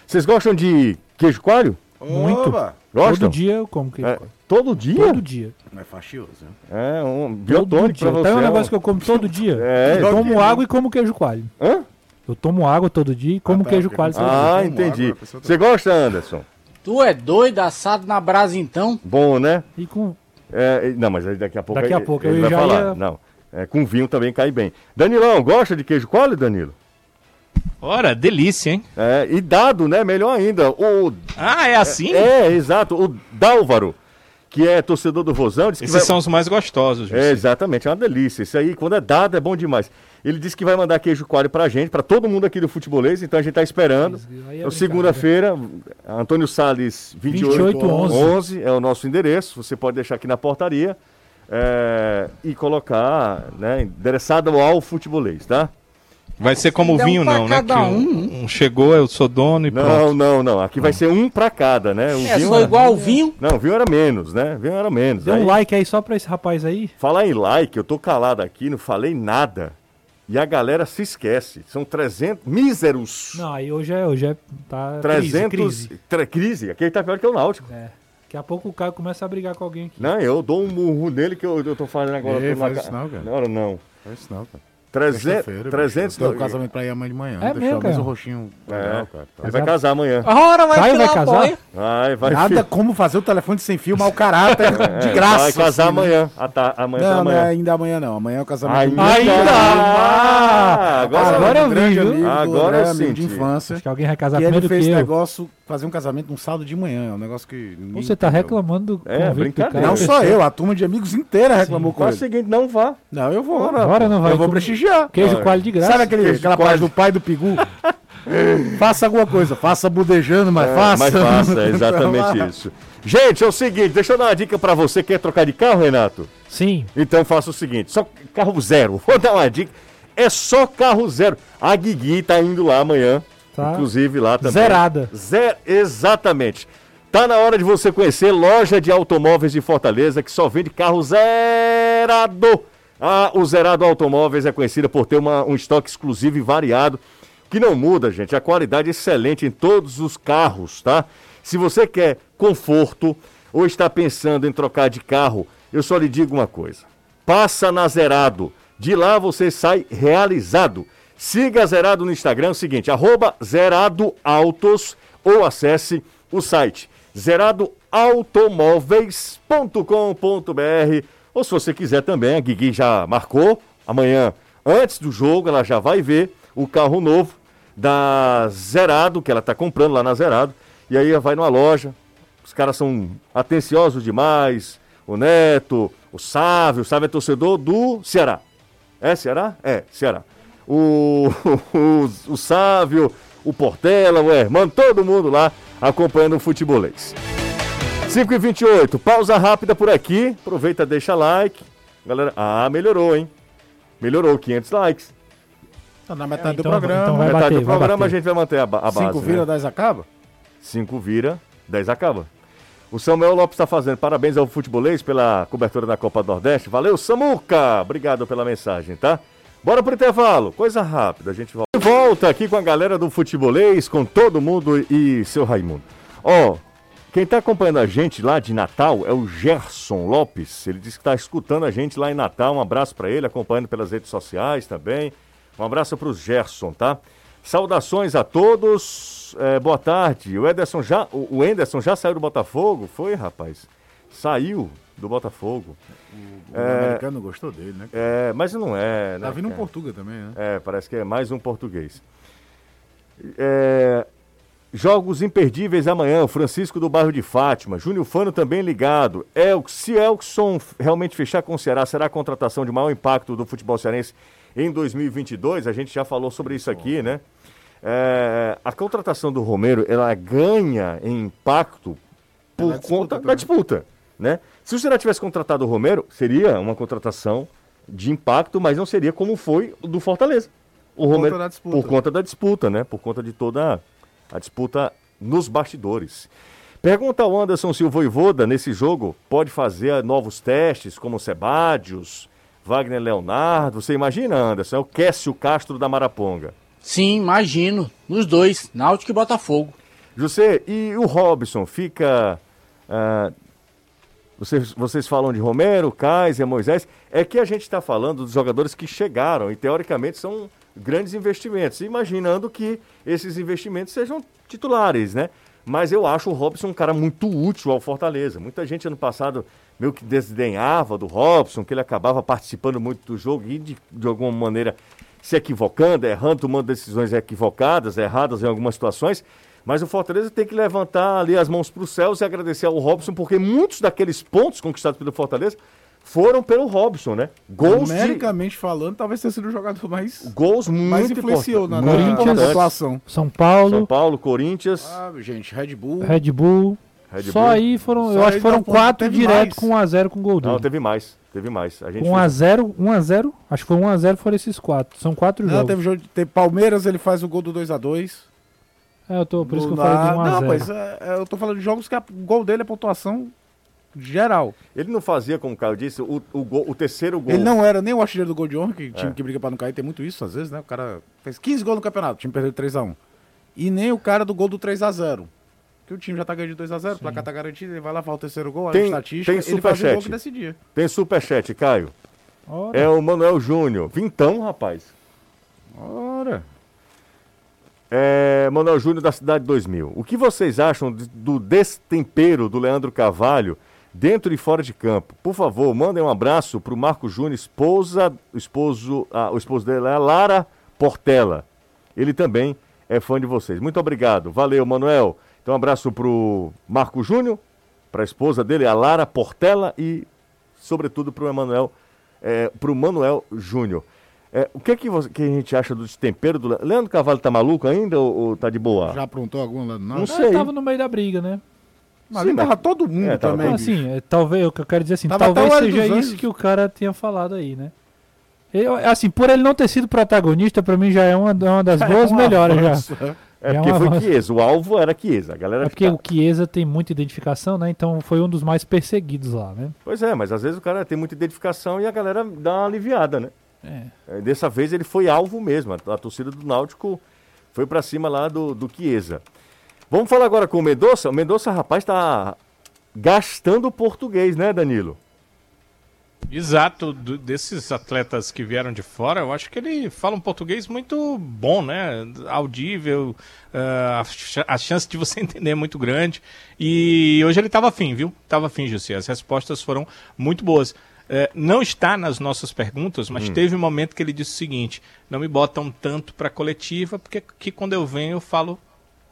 Vocês gostam de queijo coalho?
Muito.
Gostam?
Todo dia eu como queijo
É,
coalho.
Todo dia?
Todo dia.
É fastioso, né?
É um
Todo
biotônico
dia.
pra você.
Tá um
é
negócio que eu como todo dia.
É,
eu tomo água e como queijo coalho.
Hã?
Eu tomo água todo dia e como
tá,
queijo coalho
Ah,
dia.
entendi.
água, tá-
Você gosta, Anderson?
Tu é doido, assado na brasa então?
Bom, né?
E com
É, não, mas aí daqui a pouco.
Daqui a
ele-
pouco,
ele
eu
vai
já
falar.
ia-
Não. É, com vinho também cai bem. Danilão, gosta de queijo coalho, Danilo?
Ora, delícia, hein?
É, e dado, né? Melhor ainda. O,
Ah, é assim?
é, exato. O Dálvaro, que é torcedor do Vozão, disse que
Esses
vai...
são os mais gostosos,
É, exatamente, é uma delícia. Isso aí, quando é dado, é bom demais. Ele disse que vai mandar queijo coalho pra gente, pra todo mundo aqui do futebolês, então a gente tá esperando.
É
Então, Segunda-feira, Antônio Salles 28,
28, 11.
11 é o nosso endereço. Você pode deixar aqui na portaria é, e colocar, né, endereçado ao futebolês, tá?
Vai ser como o
Dá um
vinho, não, né?
cada
Que um, um chegou, eu sou dono e
Não,
pronto.
não, não. Aqui vai ser um pra cada, né? O
É
vinho
só
era-
igual o vinho.
Não, o vinho era menos, né? O vinho era menos.
Dê um
Aí-
like aí só pra esse rapaz aí.
Falar em like, eu tô calado aqui, não falei nada. E a galera se esquece. São 300 míseros.
Não, aí hoje é, hoje é tá
300
crise, crise.
tre- crise. Aqui tá pior que o Náutico.
É. Daqui a pouco o Caio começa a brigar com alguém aqui.
Não, eu dou um murro nele que eu, eu tô fazendo agora.
Ei,
na
faz isso não, cara.
Não, não.
Faz isso não, cara.
300,
Sexta-feira,
300
bicho. Eu tenho um casamento pra ir amanhã de manhã.
É
deixar
mesmo,
o roxinho
É,
legal, cara.
ele vai casar amanhã.
Ora, vai
vai
a
casar?
Vai, vai.
Nada
filho.
como fazer o telefone sem fio, mau caráter, de
É,
graça.
Vai casar
assim, né?
amanhã. Ah, tá, amanhã
Não,
pela
não é ainda amanhã não. Amanhã é o casamento
Ainda?
Ainda?
Ah, agora,
Agora eu
um
vi,
amigo,
Agora eu
André, amigo de infância.
Acho que alguém vai casar
Que ele
primeiro
fez
que eu.
negócio, fazer um casamento num sábado de manhã. É um negócio que.
Você tá reclamando do
É, brincadeira.
Não só eu, a turma de amigos inteira reclamou com
Faz o
ele.
seguinte, não vá.
Não, eu vou.
Agora não vai.
Eu vou
Com-
prestigiar.
Queijo
Vai.
coalho de graça.
Sabe aquele, aquela
coalho.
parte do pai do Pigu? faça alguma coisa, faça budejando, mas
É,
faça.
Mas faça, é exatamente isso. Gente, é o seguinte, deixa eu dar uma dica pra você. Quer trocar de carro, Renato?
Sim.
Então faça o seguinte, só carro zero. Vou dar uma dica. É só carro zero. A Guigui tá indo lá amanhã.
Tá.
Inclusive lá também.
Zerada.
Zer... Exatamente. Tá na hora de você conhecer loja de automóveis de Fortaleza que só vende carro zerado. Ah, o Zerado Automóveis é conhecida por ter uma- um estoque exclusivo e variado que não muda, gente. A qualidade é excelente em todos os carros, tá? Se você quer conforto ou está pensando em trocar de carro, eu só lhe digo uma coisa. Passa na Zerado. De lá você sai realizado. Siga a Zerado no Instagram, é o seguinte, arroba ou acesse o site automóveis.com.br. Ou se você quiser também, a Guigui já marcou. Amanhã, antes do jogo, ela já vai ver o carro novo da Zerado, que ela está comprando lá na Zerado. E aí vai numa loja. Os caras são atenciosos demais. O Neto, o Sávio, o Sávio é torcedor do Ceará. É Ceará? É, Ceará. O, o, o Sávio, o Portela, o Hermano, todo mundo lá acompanhando o futebolês. 5 e 28 pausa rápida por aqui. Aproveita, deixa like. Galera, ah, melhorou, hein? Melhorou, 500 likes.
Tá na metade
É, então-
do programa.
então vai
Metade
bater,
do
vai
programa a gente vai manter a, a base.
Cinco vira,
né?
10 acaba?
5 vira, 10 acaba. O Samuel Lopes está fazendo parabéns ao futebolês pela cobertura da Copa do Nordeste. Valeu, Samuca! Obrigado pela mensagem, tá? Bora pro intervalo, coisa rápida, a gente volta. Volta aqui com a galera do futebolês, com todo mundo e seu Raimundo. Ó, quem tá acompanhando a gente lá de Natal é o Gerson Lopes. Ele disse que tá escutando a gente lá em Natal. Um abraço para ele, acompanhando pelas redes sociais também. Um abraço pro Gerson, tá? Saudações a todos. É, boa tarde. O Ederson já, o o Enderson já saiu do Botafogo? Foi, rapaz? Saiu do Botafogo.
O americano gostou dele, né?
É, mas não é, né?
Tá vindo um
cara?
Portuga também, né?
É, parece que é mais um português. É, jogos imperdíveis amanhã. Francisco do bairro de Fátima. Júnior Fano também ligado. El, se Elkson realmente fechar com o Ceará, será a contratação de maior impacto do futebol cearense em 2022? A gente já falou sobre isso aqui, né? É, a contratação do Romero, ela ganha em impacto por
Pela disputa
conta da disputa, né? Se o Ceará tivesse contratado o Romero, seria uma contratação de impacto, mas não seria como foi o do Fortaleza. O
conta
Romero,
disputa.
por conta da disputa, né? Por conta de toda a disputa nos bastidores. Pergunta ao Anderson se o Voivoda, nesse jogo, pode fazer novos testes, como Sebadios, Wagner Leonardo. Você imagina, Anderson? É o Cássio Castro da Maraponga.
Sim, imagino. Nos dois, Náutico e Botafogo.
José, e o Robson fica. ah, vocês, vocês falam de Romero, Kaiser, Moisés. É que a gente está falando dos jogadores que chegaram e, teoricamente, são grandes investimentos, imaginando que esses investimentos sejam titulares, né? Mas eu acho o Robson um cara muito útil ao Fortaleza. Muita gente ano passado meio que desdenhava do Robson, que ele acabava participando muito do jogo e, de, de alguma maneira, se equivocando, errando, tomando decisões equivocadas, erradas em algumas situações. Mas o Fortaleza tem que levantar ali as mãos para os céus e agradecer ao Robson, porque muitos daqueles pontos conquistados pelo Fortaleza foram pelo Robson, né? Gols, de,
Numericamente falando, talvez tenha sido o jogador mais,
gols muito
mais influenciou na, na.
São Paulo,
São Paulo, Corinthians,
Ah, gente, Red Bull.
Red Bull.
Red
Só
Bull.
aí foram,
Só
eu acho que foram
não,
quatro direto
mais.
com 1x0 com gol
Não,
dele.
teve mais. Teve mais. A gente
1x0, 1x0, acho que foi 1x0 foram esses quatro. São quatro
Não,
jogos.
teve jogo de teve Palmeiras, ele faz o gol do 2x2.
É, eu tô, por isso que eu falei de
na-
1x0.
Não, mas é, é, eu tô falando de jogos que a- o gol dele é pontuação geral.
Ele não fazia, como o Caio disse, o, o, gol- o terceiro gol.
Ele não era nem o artilheiro do gol de honra, que time
É.
que briga pra não cair tem muito isso às vezes, né? O cara fez 15 gols no campeonato, o time perdeu de 3x1. E nem o cara do gol do 3x0. Que o time já tá ganhando de 2x0, o placar tá garantido, ele vai lá, fala o terceiro gol,
Tem-
a estatística,
tem
ele faz o gol que decidia.
Tem superchat, Caio.
Ora,
É o Manuel Júnior. Vintão, rapaz.
Ora.
É, Manuel Júnior da Cidade 2000. O que vocês acham do destempero do Leandro Carvalho dentro e fora de campo? Por favor, mandem um abraço pro Marco Júnior, esposa, o esposo, ah, o esposo dele é a Lara Portela. Ele também é fã de vocês. Muito obrigado. Valeu, Manuel. Então, um abraço pro Marco Júnior, pra esposa dele, a Lara Portela e, sobretudo, pro Emanuel, é, pro Manuel Júnior. É, o que, que, você- que a gente acha do destempero do Le- Leandro Carvalho? Tá maluco ainda ou, ou tá de boa?
Já aprontou algum lá
Não
norte?
sei.
ele tava no meio da briga, né?
Mas
Sim, mas-
todo mundo
É, tava
também.
Então, assim, é, talvez, o que eu quero dizer assim,
Tava
talvez seja isso que o cara tinha falado aí, né? Eu, assim, por ele não ter sido protagonista, pra mim já é uma, é uma das boas
um
melhores já.
é.
É
É
porque foi. Chiesa, o alvo era Chiesa. A galera
É porque
fica-
o Chiesa tem muita identificação, né? Então foi um dos mais perseguidos lá, né?
Pois é, mas às vezes o cara tem muita identificação e a galera dá uma aliviada, né?
É.
É, Dessa vez ele foi alvo mesmo. A, a torcida do Náutico foi pra cima lá do, do Chiesa. Vamos falar agora com o Mendonça. O Mendonça, rapaz, tá gastando o português, né, Danilo?
Exato, do, desses atletas que vieram de fora, eu acho que ele fala um português muito bom, né? Audível, uh, a, a, chance de você entender é muito grande. E hoje ele estava afim, viu? Estava afim, José. As respostas foram muito boas. Uh, não está nas nossas perguntas, mas hum. teve um momento que ele disse o seguinte: não me botam tanto para coletiva, porque que quando eu venho eu falo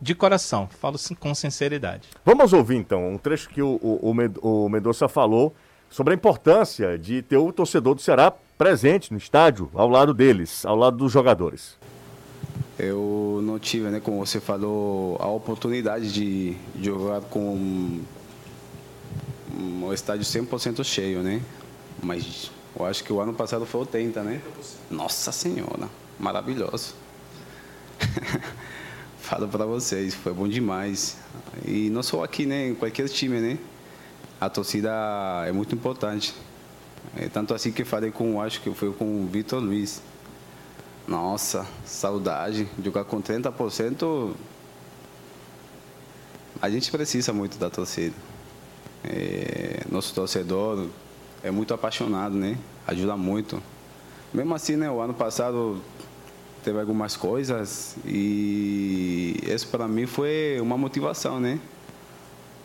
de coração, falo com sinceridade.
Vamos ouvir então um trecho que o, o, o Mendonça falou sobre a importância de ter o torcedor do Ceará presente no estádio, ao lado deles, ao lado dos jogadores.
Eu não tive, né, como você falou, a oportunidade de jogar com um estádio 100% cheio, né? Mas eu acho que o ano passado foi 80, né? Nossa Senhora, maravilhoso. Falo para vocês, foi bom demais. E não só aqui, né? Em qualquer time, né? a torcida é muito importante. É, tanto assim que falei com, acho que foi com o Vitor Luiz. Nossa, saudade. Jogar com 30%. A gente precisa muito da torcida. É, nosso torcedor é muito apaixonado, né? Ajuda muito. Mesmo assim, né? O ano passado teve algumas coisas e isso para mim foi uma motivação, né?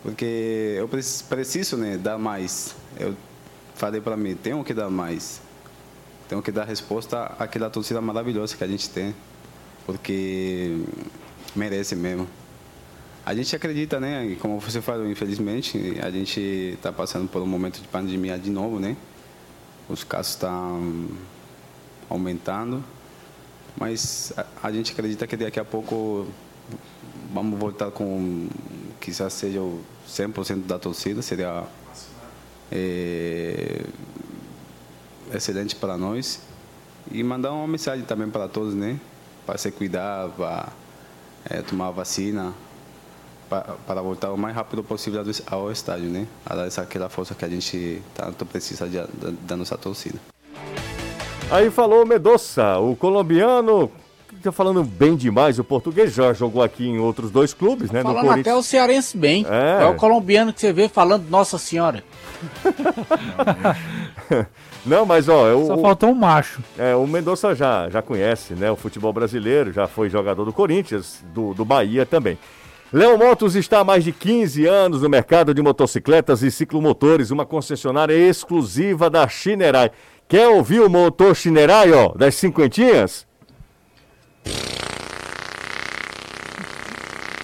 Porque eu preciso né, dar mais. Eu falei para mim, tenho que dar mais. Tenho que dar resposta àquela torcida maravilhosa que a gente tem. Porque merece mesmo. A gente acredita, né? Como você falou, infelizmente, a gente está passando por um momento de pandemia de novo, né? Os casos estão aumentando. Mas a, a gente acredita que daqui a pouco vamos voltar com quizás seja o 100% da torcida, seria é, excelente para nós. E mandar uma mensagem também para todos, né? Para se cuidar, para é, tomar vacina, para, para voltar o mais rápido possível ao estádio, né? A dar essa, aquela força que a gente tanto precisa de, da, da nossa torcida.
Aí falou Medoça, o colombiano tá falando bem demais o português, já jogou aqui em outros dois clubes, né?
Falando até o cearense bem. É. é o colombiano que você vê falando Nossa Senhora.
Não, mas ó, eu,
só faltou um macho.
É, o Mendonça já, já conhece, né, o futebol brasileiro, já foi jogador do Corinthians, do, do Bahia também. Léo Motos está há mais de 15 anos no mercado de motocicletas e ciclomotores, uma concessionária exclusiva da Chinerai. Quer ouvir o motor Chinerai, ó, das cinquentinhas?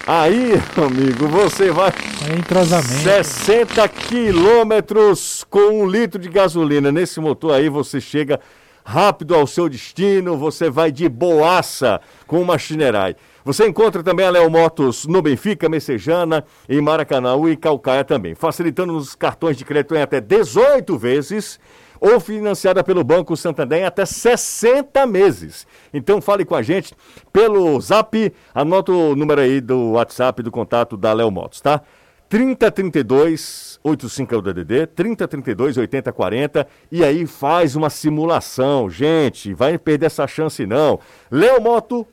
Aí, amigo, você vai.
É entrosamento.
60 quilômetros com um litro de gasolina. Nesse motor aí você chega rápido ao seu destino, você vai de boaça com uma Chinerai. Você encontra também a Léo Motos no Benfica, Messejana, em Maracanã e Calcaia também, facilitando os cartões de crédito em até 18 vezes ou financiada pelo Banco Santander em até 60 meses. Então fale com a gente pelo Zap, anota o número aí do WhatsApp do contato da Léo Motos, tá? 3032 85 é o DDD, 3032 8040 e aí faz uma simulação. Gente, vai perder essa chance não. Léo Moto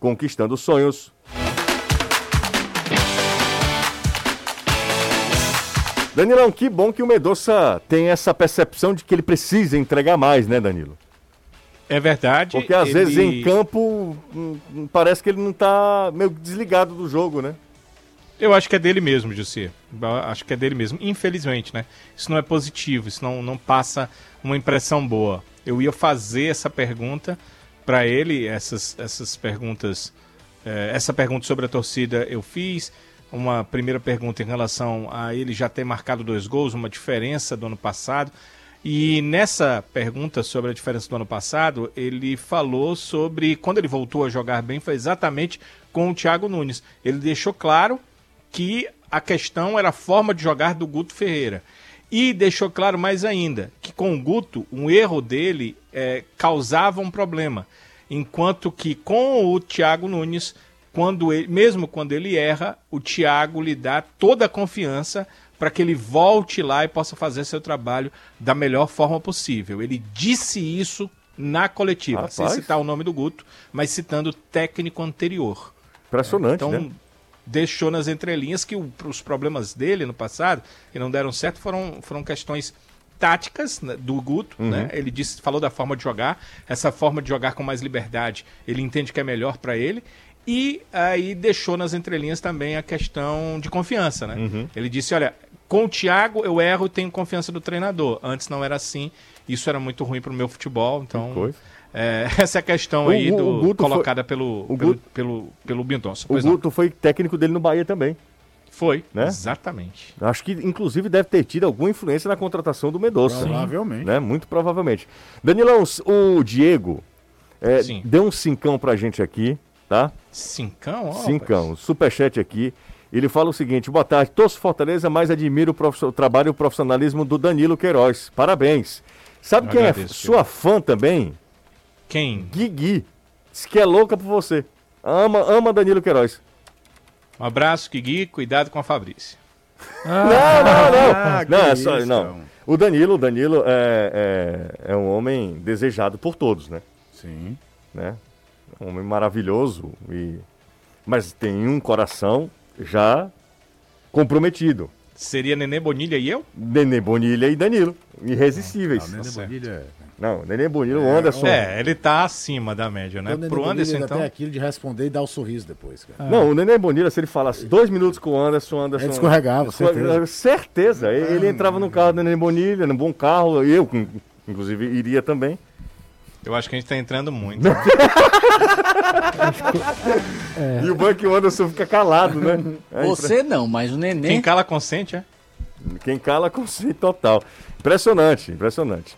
conquistando sonhos Danilão, que bom que o Medoça tem essa percepção de que ele precisa entregar mais, né, Danilo?
É verdade.
Porque às ele... vezes em campo hum, hum, parece que ele não está meio desligado do jogo, né?
Eu acho que é dele mesmo, Jussi. Acho que é dele mesmo. Infelizmente, né? Isso não é positivo, isso não, não passa uma impressão boa. Eu ia fazer essa pergunta para ele, essas, essas perguntas. É, essa pergunta sobre a torcida eu fiz uma primeira pergunta em relação a ele já ter marcado dois gols, uma diferença do ano passado. E nessa pergunta sobre a diferença do ano passado, ele falou sobre quando ele voltou a jogar bem foi exatamente com o Thiago Nunes. Ele deixou claro que a questão era a forma de jogar do Guto Ferreira. E deixou claro mais ainda que com o Guto, um erro dele é, causava um problema. Enquanto que com o Thiago Nunes quando ele, mesmo quando ele erra, o Thiago lhe dá toda a confiança para que ele volte lá e possa fazer seu trabalho da melhor forma possível. Ele disse isso na coletiva, Rapaz. sem citar o nome do Guto, mas citando o técnico anterior.
Impressionante, então, né?
deixou nas entrelinhas que o, os problemas dele no passado, que não deram certo, foram, foram questões táticas né, do Guto,
Uhum.
né? Ele disse, falou da forma de jogar, essa forma de jogar com mais liberdade, ele entende que é melhor para ele. E aí deixou nas entrelinhas também a questão de confiança, né?
Uhum.
Ele disse, olha, com o Thiago eu erro e tenho confiança do treinador. Antes não era assim, isso era muito ruim pro meu futebol, então... é, essa é a questão
O
aí do,
o Guto foi-
colocada pelo,
o
pelo,
Guto-
pelo, pelo Bindonça.
O
Pois não.
Guto foi técnico dele no Bahia também.
Foi,
né?
exatamente.
Acho que, inclusive, deve ter tido alguma influência na contratação do Medoça.
Provavelmente.
Né? Muito provavelmente. Danilão, o Diego é, deu um cincão pra gente aqui, tá?
Cincão, ó.
Cincão, superchat aqui. Ele fala o seguinte: boa tarde, torço Fortaleza, mas admiro o, o trabalho e o profissionalismo do Danilo Queiroz. Parabéns. Sabe
Eu
quem
agradeço,
é sua fã também?
Quem?
Guigui. Diz que é louca por você. Ama, ama Danilo Queiroz.
Um abraço, Kigui, cuidado com a Fabrícia.
Não, não, não.
Ah,
não, é só,
isso,
não.
então.
O Danilo, o Danilo é, é, é um homem desejado por todos, né?
Sim.
né? Um homem maravilhoso e mas tem um coração já comprometido.
Seria Nenê Bonilha e eu?
Nenê Bonilha e Danilo, irresistíveis.
Ah, o Nenê
certo.
Bonilha.
Não, Nenê Bonilha, o Anderson.
É, ele tá acima da média, né?
O Nenê
Pro
Bonilha
Anderson, então.
tem aquilo de responder e dar o sorriso depois, cara.
Não, o Nenê Bonilha, se ele falasse dois minutos com o Anderson, Anderson.
Ele escorregava, certeza.
Certeza. Ele ele entrava no carro do Nenê Bonilha, num bom carro, eu, inclusive, iria também.
Eu acho que a gente tá entrando muito.
E o é que o Anderson fica calado, né? Aí,
Você não, mas o neném.
Quem cala consente, é?
Quem cala consciente total. Impressionante, impressionante.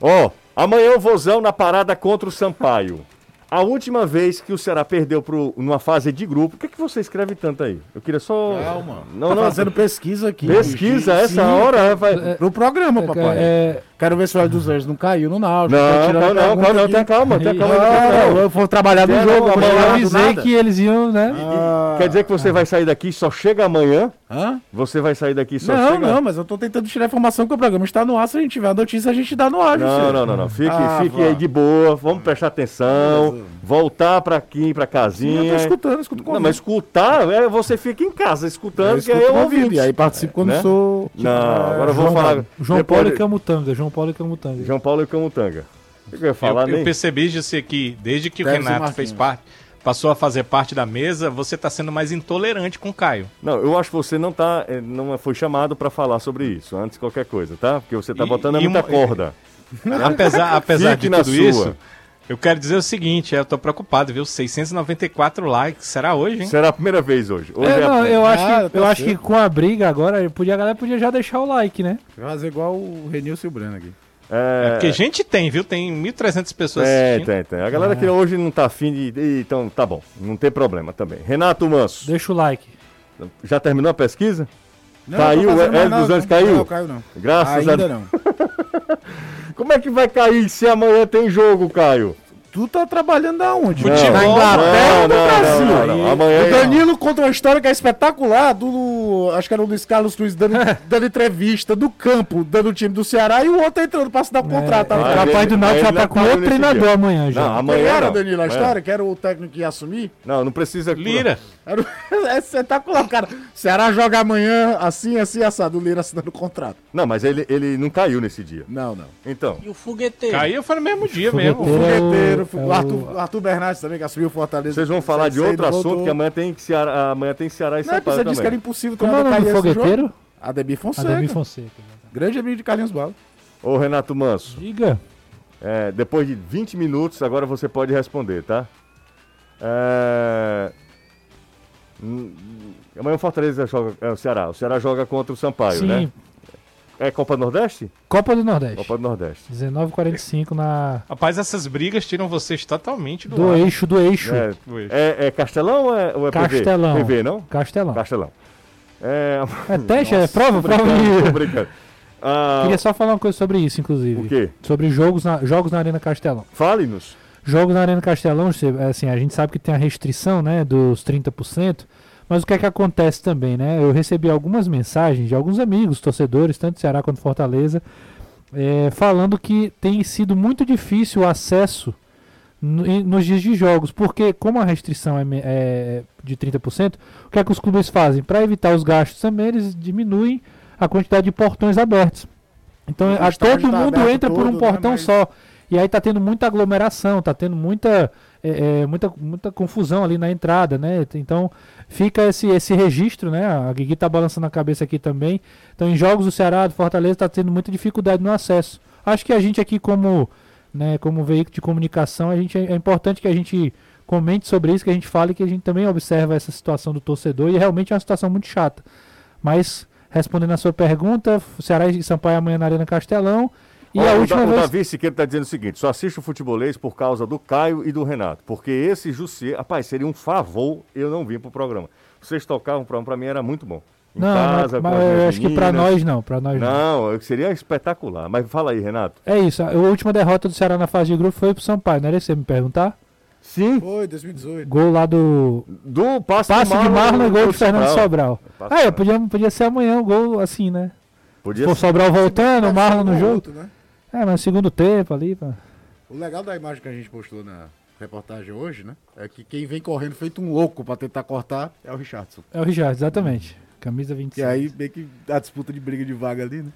Ó, amanhã o Vozão na parada contra o Sampaio. A última vez que o Ceará perdeu pro, numa fase de grupo, por que, que você escreve tanto aí? Eu queria só.
Calma.
Não,
tá
não.
fazendo pesquisa aqui.
Pesquisa essa
Sim,
hora. é, vai...
Pro programa, papai.
É,
Quero ver se o Hélio dos Anjos não caiu no Náutico.
Não,
tirando
não, não, não,
aqui.
tenha calma, tenha calma.
Não, eu vou trabalhar no jogo.
amanhã
eu avisei que eles iam, né?
Ah,
Quer dizer que você vai sair daqui só chega amanhã?
Hã?
Você vai sair daqui só
Não,
chega.
não, mas eu tô tentando tirar a informação que o programa está no ar. Se a gente tiver a notícia, a gente dá no ar,
Não, não, não, não. Fique,
Ah,
fique aí de boa. Vamos prestar atenção. Voltar pra aqui, pra
Eu
casinha.
tô escutando, escuto com
Não, mas escutar, é, você fica em casa escutando,
eu
que aí
escuto
eu ouvi.
ouvido, E aí participo quando
Né?
sou.
Não, agora eu vou
João,
falar.
João
depois
Paulo e Camutanga. João Paulo e Camutanga.
João Paulo e Camutanga. O que eu ia falar
eu, eu
nem?
percebi, José, que desde que
Deve
o Renato fez parte, passou a fazer parte da mesa, você tá sendo mais intolerante com o Caio.
Não, eu acho que você não tá, eh, não foi chamado pra falar sobre isso, antes de qualquer coisa, tá? Porque você tá
E-
botando
e
muita
uma-
corda.
Apesar, apesar
Fique
de tudo
sua.
isso, eu quero dizer o seguinte, eu tô preocupado, viu? 694 likes, será hoje, hein?
Será a primeira vez hoje. Hoje
É,
é, a-
não, eu acho,
Ah,
que,
tá
eu acho que com a briga agora, podia, a galera podia já deixar o like, né?
Vai fazer igual o Renilson e o Breno aqui.
é,
Porque gente tem, viu? Tem 1.300 pessoas
é,
assistindo.
tem, tem. A galera que hoje não tá afim de. de- Então, tá bom. Não tem problema também. Renato Manso,
Deixa o like.
já terminou a pesquisa?
Não,
Caiu, é- é anos
não.
caiu?
Não, caiu não.
Graças a
Ainda
Deus.
não.
Como é que vai cair se amanhã tem jogo, Caio?
Tu tá trabalhando aonde?
Futebol.
Na Inglaterra ou no
Não, não,
Brasil?
não, não, não. Amanhã-
o Danilo conta uma história que é espetacular do. Acho que era o Luiz Carlos Luiz dando, dando entrevista do campo, dando o time do Ceará e o outro entrando pra assinar o contrato. tá
Ah,
o rapaz do Náutico já
não
tá com outro treinador
dia.
amanhã já.
Não, amanhã
era,
não.
Danilo, a
Amanhã.
história? Que era o técnico que ia assumir?
Não, não precisa.
Lira.
É espetacular, cara. Ceará joga amanhã assim, assim, assado. O Lira assinando o contrato.
Não, mas ele, ele não caiu nesse dia.
Não, não.
Então.
E o fogueteiro?
Caiu foi no mesmo dia mesmo.
Fogueteiro. O-
Fogueteiro,
é
o,
o-
Arthur, o Arthur Bernardes também, que assumiu o Fortaleza.
Vocês vão falar de outro assunto,
voltou.
que amanhã tem Ceará, amanhã tem Ceará e São
é porque você disse que era impossível
Como é o nome do
cair esse jogo.
fogueteiro?
Ademir Fonseca.
Ademir Fonseca.
Grande amigo de Carlinhos Bala.
Ô, Renato Manso,
Diga.
é, depois de 20 minutos, agora você pode responder, tá? É... Amanhã o Fortaleza joga. É, o Ceará. O Ceará joga contra o Sampaio,
Sim,
né? É Copa do Nordeste?
Copa do Nordeste.
Copa do Nordeste.
19h45 na...
Rapaz, essas brigas tiram vocês totalmente do,
do eixo, do eixo.
É,
Do eixo.
é, é Castelão ou é, ou é PV?
Castelão.
PV, não?
Castelão.
Castelão. É.
É teste, é prova,
Tô
prova
brincando, tô
de...
brincando. Ah,
Queria só falar uma coisa sobre isso, inclusive.
O quê?
Sobre jogos na, jogos na Arena Castelão.
Fale-nos.
Jogos na Arena Castelão, assim, a gente sabe que tem a restrição, né, dos 30%, mas o que é que acontece também, né? Eu recebi algumas mensagens de alguns amigos, torcedores, tanto do Ceará quanto do Fortaleza, é, falando que tem sido muito difícil o acesso no- nos dias de jogos, porque como a restrição é, é de 30%, o que é que os clubes fazem? Para evitar os gastos também, eles diminuem a quantidade de portões abertos. Então a, todo
tá
mundo entra por
todo,
um
né,
portão
mas-
só. E aí tá tendo muita aglomeração, tá tendo muita, é, é, muita, muita confusão ali na entrada, né? Então fica esse, esse registro, né? A Guigui tá balançando a cabeça aqui também. Então em jogos do Ceará, do Fortaleza, tá tendo muita dificuldade no acesso. Acho que a gente aqui como, né, como veículo de comunicação, a gente é, importante que a gente comente sobre isso, que a gente fale que a gente também observa essa situação do torcedor e realmente é uma situação muito chata. Mas respondendo a sua pergunta, Ceará e Sampaio amanhã na Arena Castelão. E
Ó,
a
o,
última
Da- o
vez.
Davi Siqueira está dizendo o seguinte: só assisto o futebolês por causa do Caio e do Renato. Porque esse Jussier, rapaz, seria um favor eu não vir pro programa. Vocês tocavam o programa, pra mim era muito bom. Em
Não,
casa,
mas, mas
as
eu acho que pra
meninas.
nós não, pra nós não.
Não, seria espetacular. Mas fala aí, Renato.
É isso, a última derrota do Ceará na fase de grupo foi pro Sampaio, não era isso você me perguntar?
Sim,
Foi, 2018.
Gol lá do.
do passe,
Passe de Marlon e gol de Fernando Sobral.
Passe
Ah,
de
é, podia, podia ser amanhã o gol assim, né?
Podia
Pô,
ser.
Sobral voltando, o Marlon no
Um
jogo.
outro, né?
É, mas segundo tempo ali, pá.
O legal da imagem que a gente postou na reportagem hoje, né? É que quem vem correndo feito um louco pra tentar cortar é o Richardson.
É o Richard, exatamente. Camisa 25.
Que aí meio que a disputa de briga de vaga ali, né?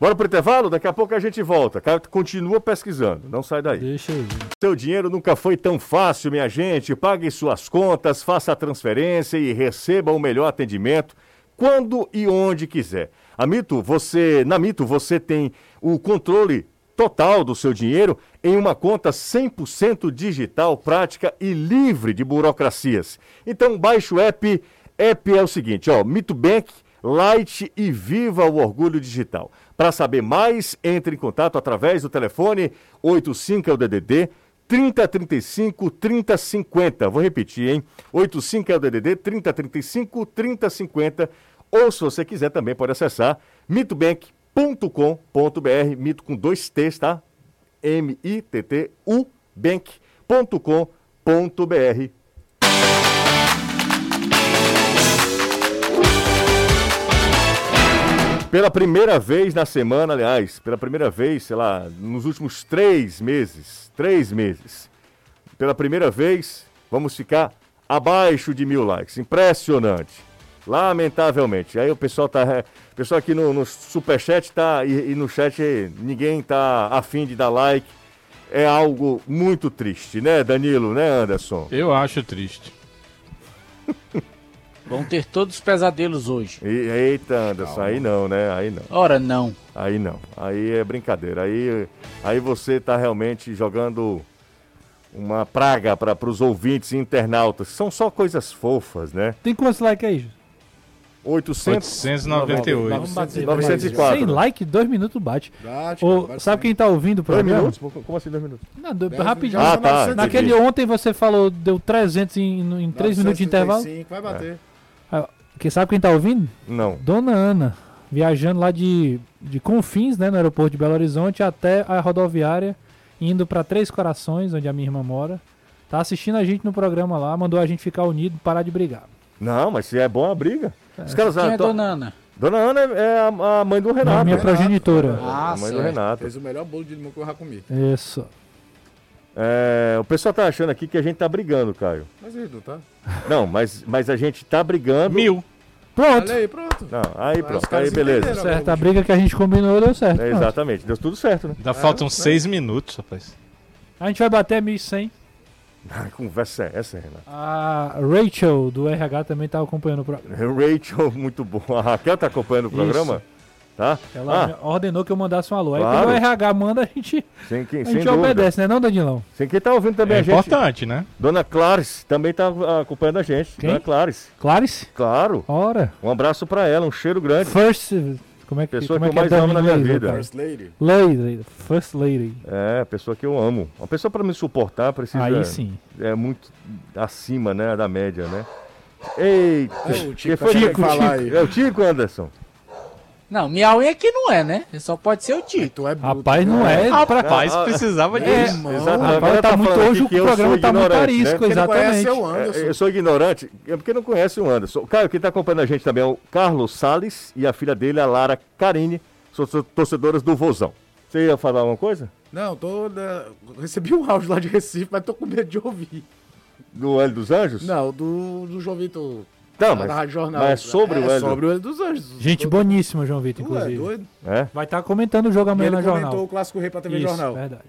Bora pro intervalo? Daqui a pouco a gente volta. Continua pesquisando, não sai daí.
Deixa aí.
Seu dinheiro nunca foi tão fácil, minha gente. Pague suas contas, faça a transferência e receba o melhor atendimento quando e onde quiser. A Mito, você, na Mito, você tem o controle total do seu dinheiro em uma conta 100% digital, prática e livre de burocracias. Então baixe o app. App é o seguinte, ó, Mito Bank Light e viva o orgulho digital. Para saber mais, entre em contato através do telefone 85 é o DDD 3035 3050. Vou repetir, hein? 85 é o DDD 3035 3050. Ou se você quiser também pode acessar mitobank.com.br, mito com dois T's, tá? M I T T U bank.com.br. Pela primeira vez na semana, aliás, pela primeira vez, sei lá, nos últimos três meses, três meses, pela primeira vez, vamos ficar abaixo de mil likes. Impressionante. Lamentavelmente. Aí o pessoal tá. é, O pessoal aqui no, no superchat tá. E, e no chat ninguém tá afim de dar like. É algo muito triste, né, Danilo, né, Anderson?
Eu acho triste.
Vão ter todos os pesadelos hoje.
E- eita, Anderson, aí não, né? Aí não.
Ora, não.
Aí não. Aí é brincadeira. Aí, aí você está realmente jogando uma praga para os ouvintes e internautas. São só coisas fofas, né?
Tem quantos likes aí? Ju?
800...
898.
Vamos bater.
904.
100 like, dois minutos bate.
Bate,
Ô,
bate
sabe
sim.
quem tá ouvindo o
Dois
programa?
minutos? Como assim dois minutos?
Não, do-
Dez
rapidinho.
Ah, tá.
900
Naquele
entendi.
ontem você falou, deu 300 em, em 3 minutos de intervalo.
935, Vai bater.
Quem sabe quem tá ouvindo?
Não.
Dona Ana, viajando lá de, de Confins, né, no aeroporto de Belo Horizonte, até a rodoviária, indo para Três Corações, onde a minha irmã mora. Tá assistindo a gente no programa lá, mandou a gente ficar unido, parar de brigar.
Não, mas se é bom a briga. Os caras,
Quem é
ah, to-
Dona Ana?
Dona Ana é é a, a mãe do
Não,
Renato.
minha
né?
progenitora.
Ah,
a mãe do
certo.
Renato.
Fez o melhor bolo de limão que eu já comi.
Isso.
É, o pessoal tá achando aqui que a gente tá brigando, Caio.
Mas Edu, tá?
Não, mas, mas a gente tá brigando.
Mil.
Pronto.
Olha aí, pronto.
Não, aí
Os
pronto, aí beleza.
Certo, a briga que a gente combinou deu certo.
É, exatamente, deu tudo certo, né?
Ainda faltam seis minutos, rapaz.
A gente vai bater 1.100.
Ai, conversa é essa, Renato?
A Rachel do RH também tá acompanhando o programa.
Rachel, muito bom. A Raquel tá acompanhando o
Isso.
Tá?
Ela
Ah,
ordenou que eu mandasse um alô. Aí
Claro.
quando o RH manda, a gente,
sem quem,
a
sem
gente
dúvida.
obedece, né não, Danilão?
Sem quem tá ouvindo também
É
a gente.
importante, né?
Dona Clarice também tá ah, acompanhando a gente.
Quem?
Dona Clarice.
Clarice?
Claro.
Ora.
Um abraço pra ela, um cheiro grande.
First... Como é que,
Pessoa
como é
que eu
que é
mais amo na minha
inglês,
vida.
First Lady.
Lady. First Lady.
É, pessoa que eu amo. Uma pessoa pra me suportar precisa.
Aí sim.
É muito acima, né, da média, né? Eita.
É o Tico
que foi Tico,
falar
Tico.
aí.
É o Tico, Anderson.
Não, Miau é que não é, né? Só pode ser o Tico.
Tu é bruto.
Rapaz, não é. pra...
Rapaz,
Ah,
precisava
É,
disso.
Exato.
Rapaz,
Agora
tá muito
falando
hoje
aqui
o programa tá muito
né?
arisco,
conhece
exatamente.
é o
É,
Anderson.
eu sou ignorante, é porque não conhece o Anderson. Caio, quem está acompanhando a gente também é o Carlos Salles e a filha dele, a Lara Carine, são torcedoras do Vozão. Você ia falar alguma coisa?
Não, tô. né, Recebi um áudio lá de Recife, mas tô com medo de ouvir.
Do Hélio dos Anjos?
Não, do, do João Vitor
Tá, mas-
Rádio Jornal.
mas é sobre o
é
Hélio.
sobre o Hélio dos Anjos.
Gente boníssima, João Vitor,
é
inclusive.
doido?
É?
Vai estar comentando o jogo amanhã
ele
na
comentou
jornal.
o Clássico Rei pra TV
Isso,
Jornal.
verdade.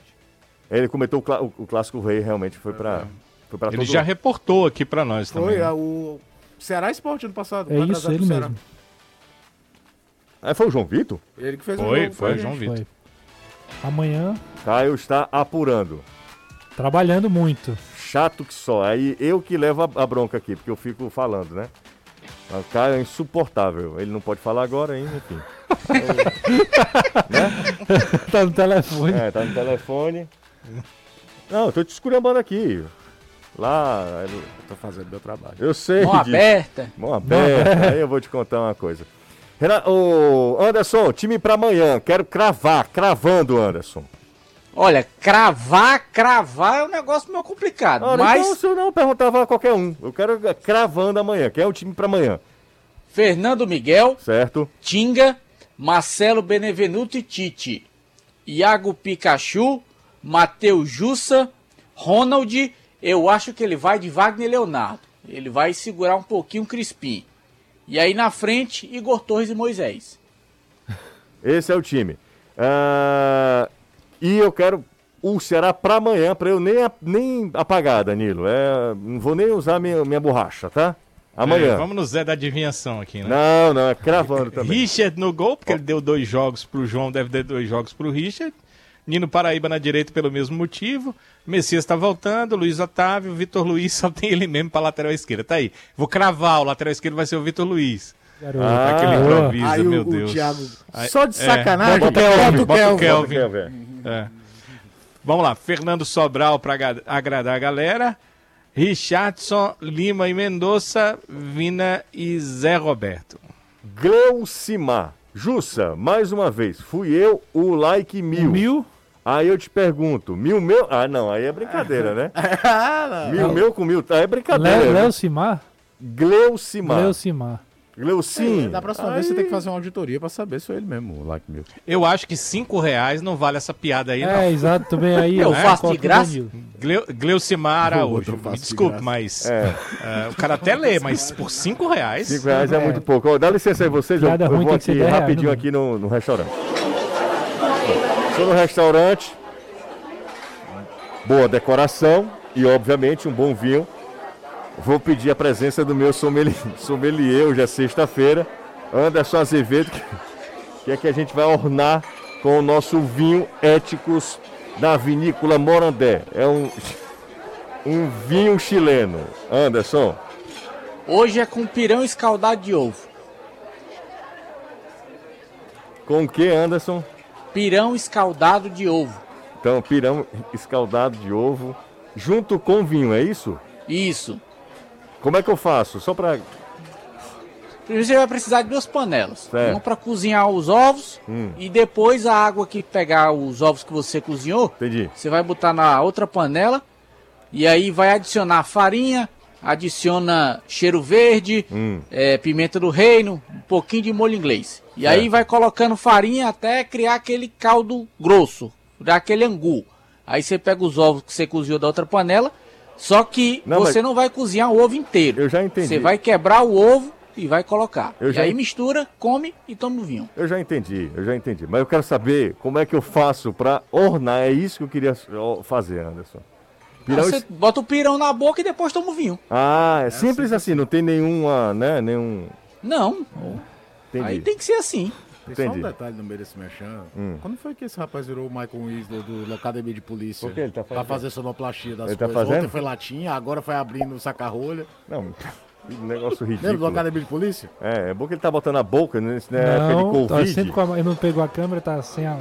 Ele comentou o, clá- o- o clássico rei, realmente foi pra. Foi pra
Ele
todo
já reportou aqui pra nós também.
Foi
né?
a- o Ceará Esporte ano passado.
É isso, ele mesmo.
Ah, foi o João Vitor?
Ele que fez o
Foi,
jogo,
foi,
a
João
gente.
Vitor.
Foi. Amanhã,
Caio está apurando.
trabalhando muito.
Chato que só. Aí eu que levo a, a bronca aqui, porque eu fico falando, né? O Caio é insuportável. Ele não pode falar agora ainda, enfim.
tá no telefone.
É, tá no telefone. Não, eu tô te esculhambando aqui. Lá, ele-
Tô fazendo meu trabalho.
eu sei.
Mão
disso.
aberta.
Mão aberta. Aí eu vou te contar uma coisa. Renato, ô, Anderson, time pra amanhã. Quero cravar, cravando, Anderson.
Olha, cravar, cravar é um negócio meio complicado.
Ora,
mas
então, se eu não perguntava a qualquer um. Eu quero cravando amanhã. Quem é o time pra amanhã?
Fernando Miguel,
Certo?
Tinga, Marcelo Benevenuto e Tite. Iago Pikachu, Matheus Jussa, Ronald. Eu acho que ele vai de Wagner Leonardo. Ele vai segurar um pouquinho o Crispim. E aí na frente, Igor Torres e Moisés.
Esse é o time. Ah, e eu quero o Ceará pra amanhã, pra eu nem, nem apagar, Danilo. É, não vou nem usar minha, minha borracha, tá? Amanhã.
É, vamos no Zé da adivinhação aqui, né?
Não, não, é cravando também.
Richard no gol, porque ele deu dois jogos pro João, deve ter dois jogos pro Richard. Nino Paraíba na direita pelo mesmo motivo. Messias tá voltando, Luiz Otávio, Vitor Luiz só tem ele mesmo pra lateral esquerda. Tá aí. Vou cravar, o lateral esquerdo vai ser o Vitor Luiz.
Garoto.
Ah,
Aquele improviso,
Aí
meu
o,
Deus.
o Thiago,
Aí-
só de
é,
sacanagem,
bota o
bota
Kelvin,
o
bota o
Kelvin.
Kelvin.
Quer ver?
É. Vamos lá, Fernando Sobral para agradar a galera. Richardson, Lima e Mendonça, Vina e Zé Roberto.
Gleucimar. Jussa, mais uma vez, fui eu o like mil.
Mil.
Aí eu te pergunto, mil meu? Ah, não, aí é brincadeira, né?
Ah,
mil meu com mil, tá? É brincadeira. Né?
Léo Simar?
Gleucimar.
Simar.
Gleucim.
Da próxima vez você tem que fazer uma auditoria pra saber se foi ele mesmo, o like meu.
Eu acho que cinco reais não vale essa piada aí,
É,
não.
exato, também aí.
Eu faço de graça?
Danilo.
Gleu, Gleucimar Araújo, me
de
desculpe,
graça.
mas
É.
é, o cara até lê, mas por cinco reais...
Cinco reais é, muito pouco. Ó, dá licença aí vocês, eu, eu
ruim
vou aqui
10 reais,
rapidinho
né,
aqui no, no restaurante. Estou no restaurante. Boa decoração e, obviamente, um bom vinho. Vou pedir a presença do meu sommelier, sommelier hoje é sexta-feira, Anderson Azevedo, que, é que a gente vai ornar com o nosso vinho Éticos da Vinícola Morandé. É um, um vinho chileno. Anderson,
Hoje é com pirão escaldado de ovo.
com o que, Anderson?
Pirão escaldado de ovo.
Então, pirão escaldado de ovo, junto com vinho, é isso?
Isso.
Como é que eu faço? Só pra.
Primeiro você vai precisar de duas panelas.
Certo.
Uma para cozinhar os ovos
Hum.
e depois a água que pegar os ovos que você cozinhou,
Entendi.
você vai botar na outra panela e aí vai adicionar farinha, adiciona cheiro verde,
Hum.
é, pimenta do reino, um pouquinho de molho inglês. E
Certo.
aí vai colocando farinha até criar aquele caldo grosso, dar aquele angu. Aí você pega os ovos que você cozinhou da outra panela, só que
Não,
você
mas-
não vai cozinhar o ovo inteiro.
Eu já entendi.
Você vai quebrar o ovo e vai colocar.
Eu
e
já
aí mistura, come e toma o vinho.
Eu já entendi, eu já entendi. Mas eu quero saber como é que eu faço pra ornar. É isso que eu queria fazer, Anderson. Pirão
Você bota o pirão na boca e depois toma o vinho.
Ah, é simples assim, não tem nenhuma, né? Nenhum.
Não,
Entendi.
aí tem que ser assim.
Tem só
Entendi.
um detalhe no meio desse mexão.
Hum.
Quando foi que esse rapaz virou o Michael Winslow do Academia de Polícia?
Por que ele tá fazendo?
Pra fazer sonoplastia das
Ele tá
coisas.
fazendo?
Ontem foi latinha, agora foi abrindo saca-rolha.
Não, que negócio
Lembra do
ridículo.
Academia de Polícia?
É, é bom que ele tá botando a boca na época
Não,
de
tá
Covid.
sempre com a, ele não pegou a câmera, tá sem a.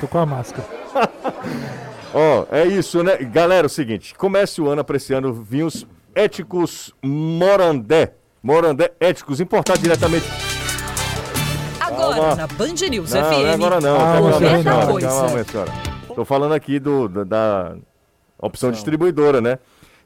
Tô com a máscara.
Ó, é isso, né? Galera, é o seguinte, comece o ano apreciando vinhos éticos Morandé. Morandé éticos, importados diretamente.
Agora
Calma.
na Band News
Não, não é
FM.
agora não.
Ah,
calma,
Coisa.
calma, minha senhora. Tô falando aqui do, da, da opção distribuidora, né?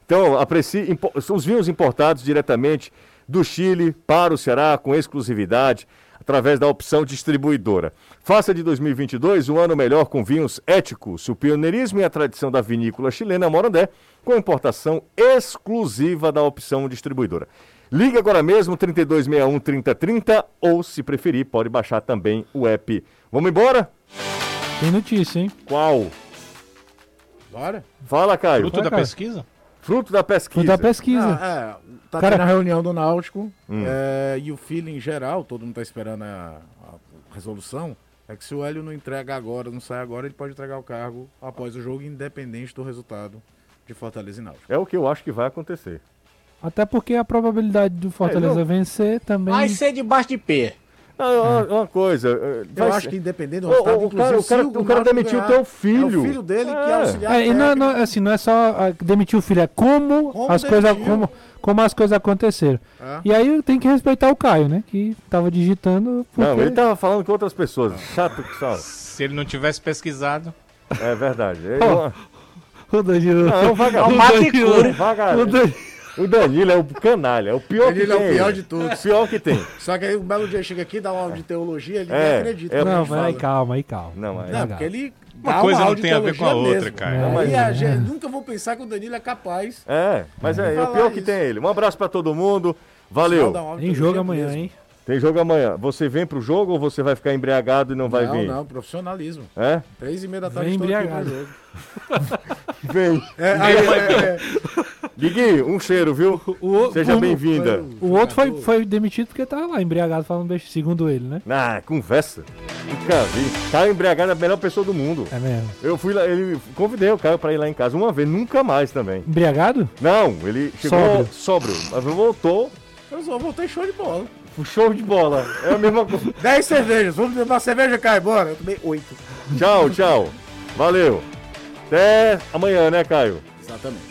Então, aprecie os vinhos importados diretamente do Chile para o Ceará com exclusividade através da opção distribuidora. Faça de 2022 um ano melhor com vinhos éticos, o pioneirismo e a tradição da vinícola chilena Morandé, com importação exclusiva da opção distribuidora. Ligue agora mesmo, 3261 3030, ou se preferir, pode baixar também o app. Vamos embora?
Tem notícia, hein?
Qual?
Bora?
Fala, Caio.
Fruto
Vai,
da
cara.
pesquisa?
Fruto da pesquisa.
Foi da pesquisa.
Ah, é, tá
Cara-
tendo a reunião do Náutico
Hum.
é, e o feeling geral, todo mundo tá esperando a, a resolução, é que se o Hélio não entrega agora, não sai agora, ele pode entregar o cargo após o jogo, independente do resultado de Fortaleza e Náutico.
É o que eu acho que vai acontecer.
Até porque a probabilidade do Fortaleza
É, não-
vencer também.
Vai ser debaixo de pé.
Não, uma, uma coisa. eh,
Eu
vai
acho
ser-
que independente do resultado,
o
inclusive,
cara- o cara- o cara
Náutico
demitiu
ganhar,
teu filho.
É o filho dele que é
É.
auxiliar
É, e não, não, assim, não é só demitir o filho, é como,
Como
as coisas como, como as coisas aconteceram.
É.
E aí tem que respeitar o Caio, né? Que tava digitando. Porque...
Não, ele tava falando com outras pessoas. Chato que são.
Se ele não tivesse pesquisado.
É verdade. Ele
Ó, O Danilo.
Não, é um vagabundo.
o Danilo-
É um vagabundo.
O Dan-
O Danilo é o canalha, é o pior
Danilo
que
é o
tem.
pior de todos.
Pior que tem.
Só que aí um belo dia chega aqui, dá uma aula de teologia, ele
É,
nem acredita.
é-
que
Não, mas aí calma, aí calma.
Não, mas-
Não, porque ele
Uma
dá
coisa não tem a ver com a outra,
mesmo.
cara.
Aí
é.
a gente, nunca vou pensar que o Danilo é capaz.
É, mas é, é o pior que
isso.
tem ele. Um abraço pra todo mundo. Valeu.
Tem jogo amanhã,
mesmo.
hein?
Tem jogo amanhã. Você vem pro jogo ou você vai ficar embriagado e não vai
não,
vir?
não, profissionalismo.
É?
Três e meia da tarde
Vem
estou aqui pro
embriagado.
Vem.
É, aí, é, é,
Gui, um cheiro, viu?
O,
Seja
o-
bem-vinda.
O outro foi, foi demitido porque tava lá embriagado falando beijo, segundo ele, né?
Ah, conversa. Nunca vi. Tá embriagado é a melhor pessoa do mundo.
É mesmo.
Eu fui lá, ele convidei o Caio pra ir lá em casa uma vez, nunca mais também.
Embriagado?
Não, ele chegou sóbrio, mas voltou,
eu só voltei show de bola.
um show de bola. É a mesma coisa.
Dez cervejas, vamos levar uma cerveja, Caio, bora. Eu tomei oito.
Tchau, tchau. Valeu. Até amanhã, né, Caio?
Exatamente.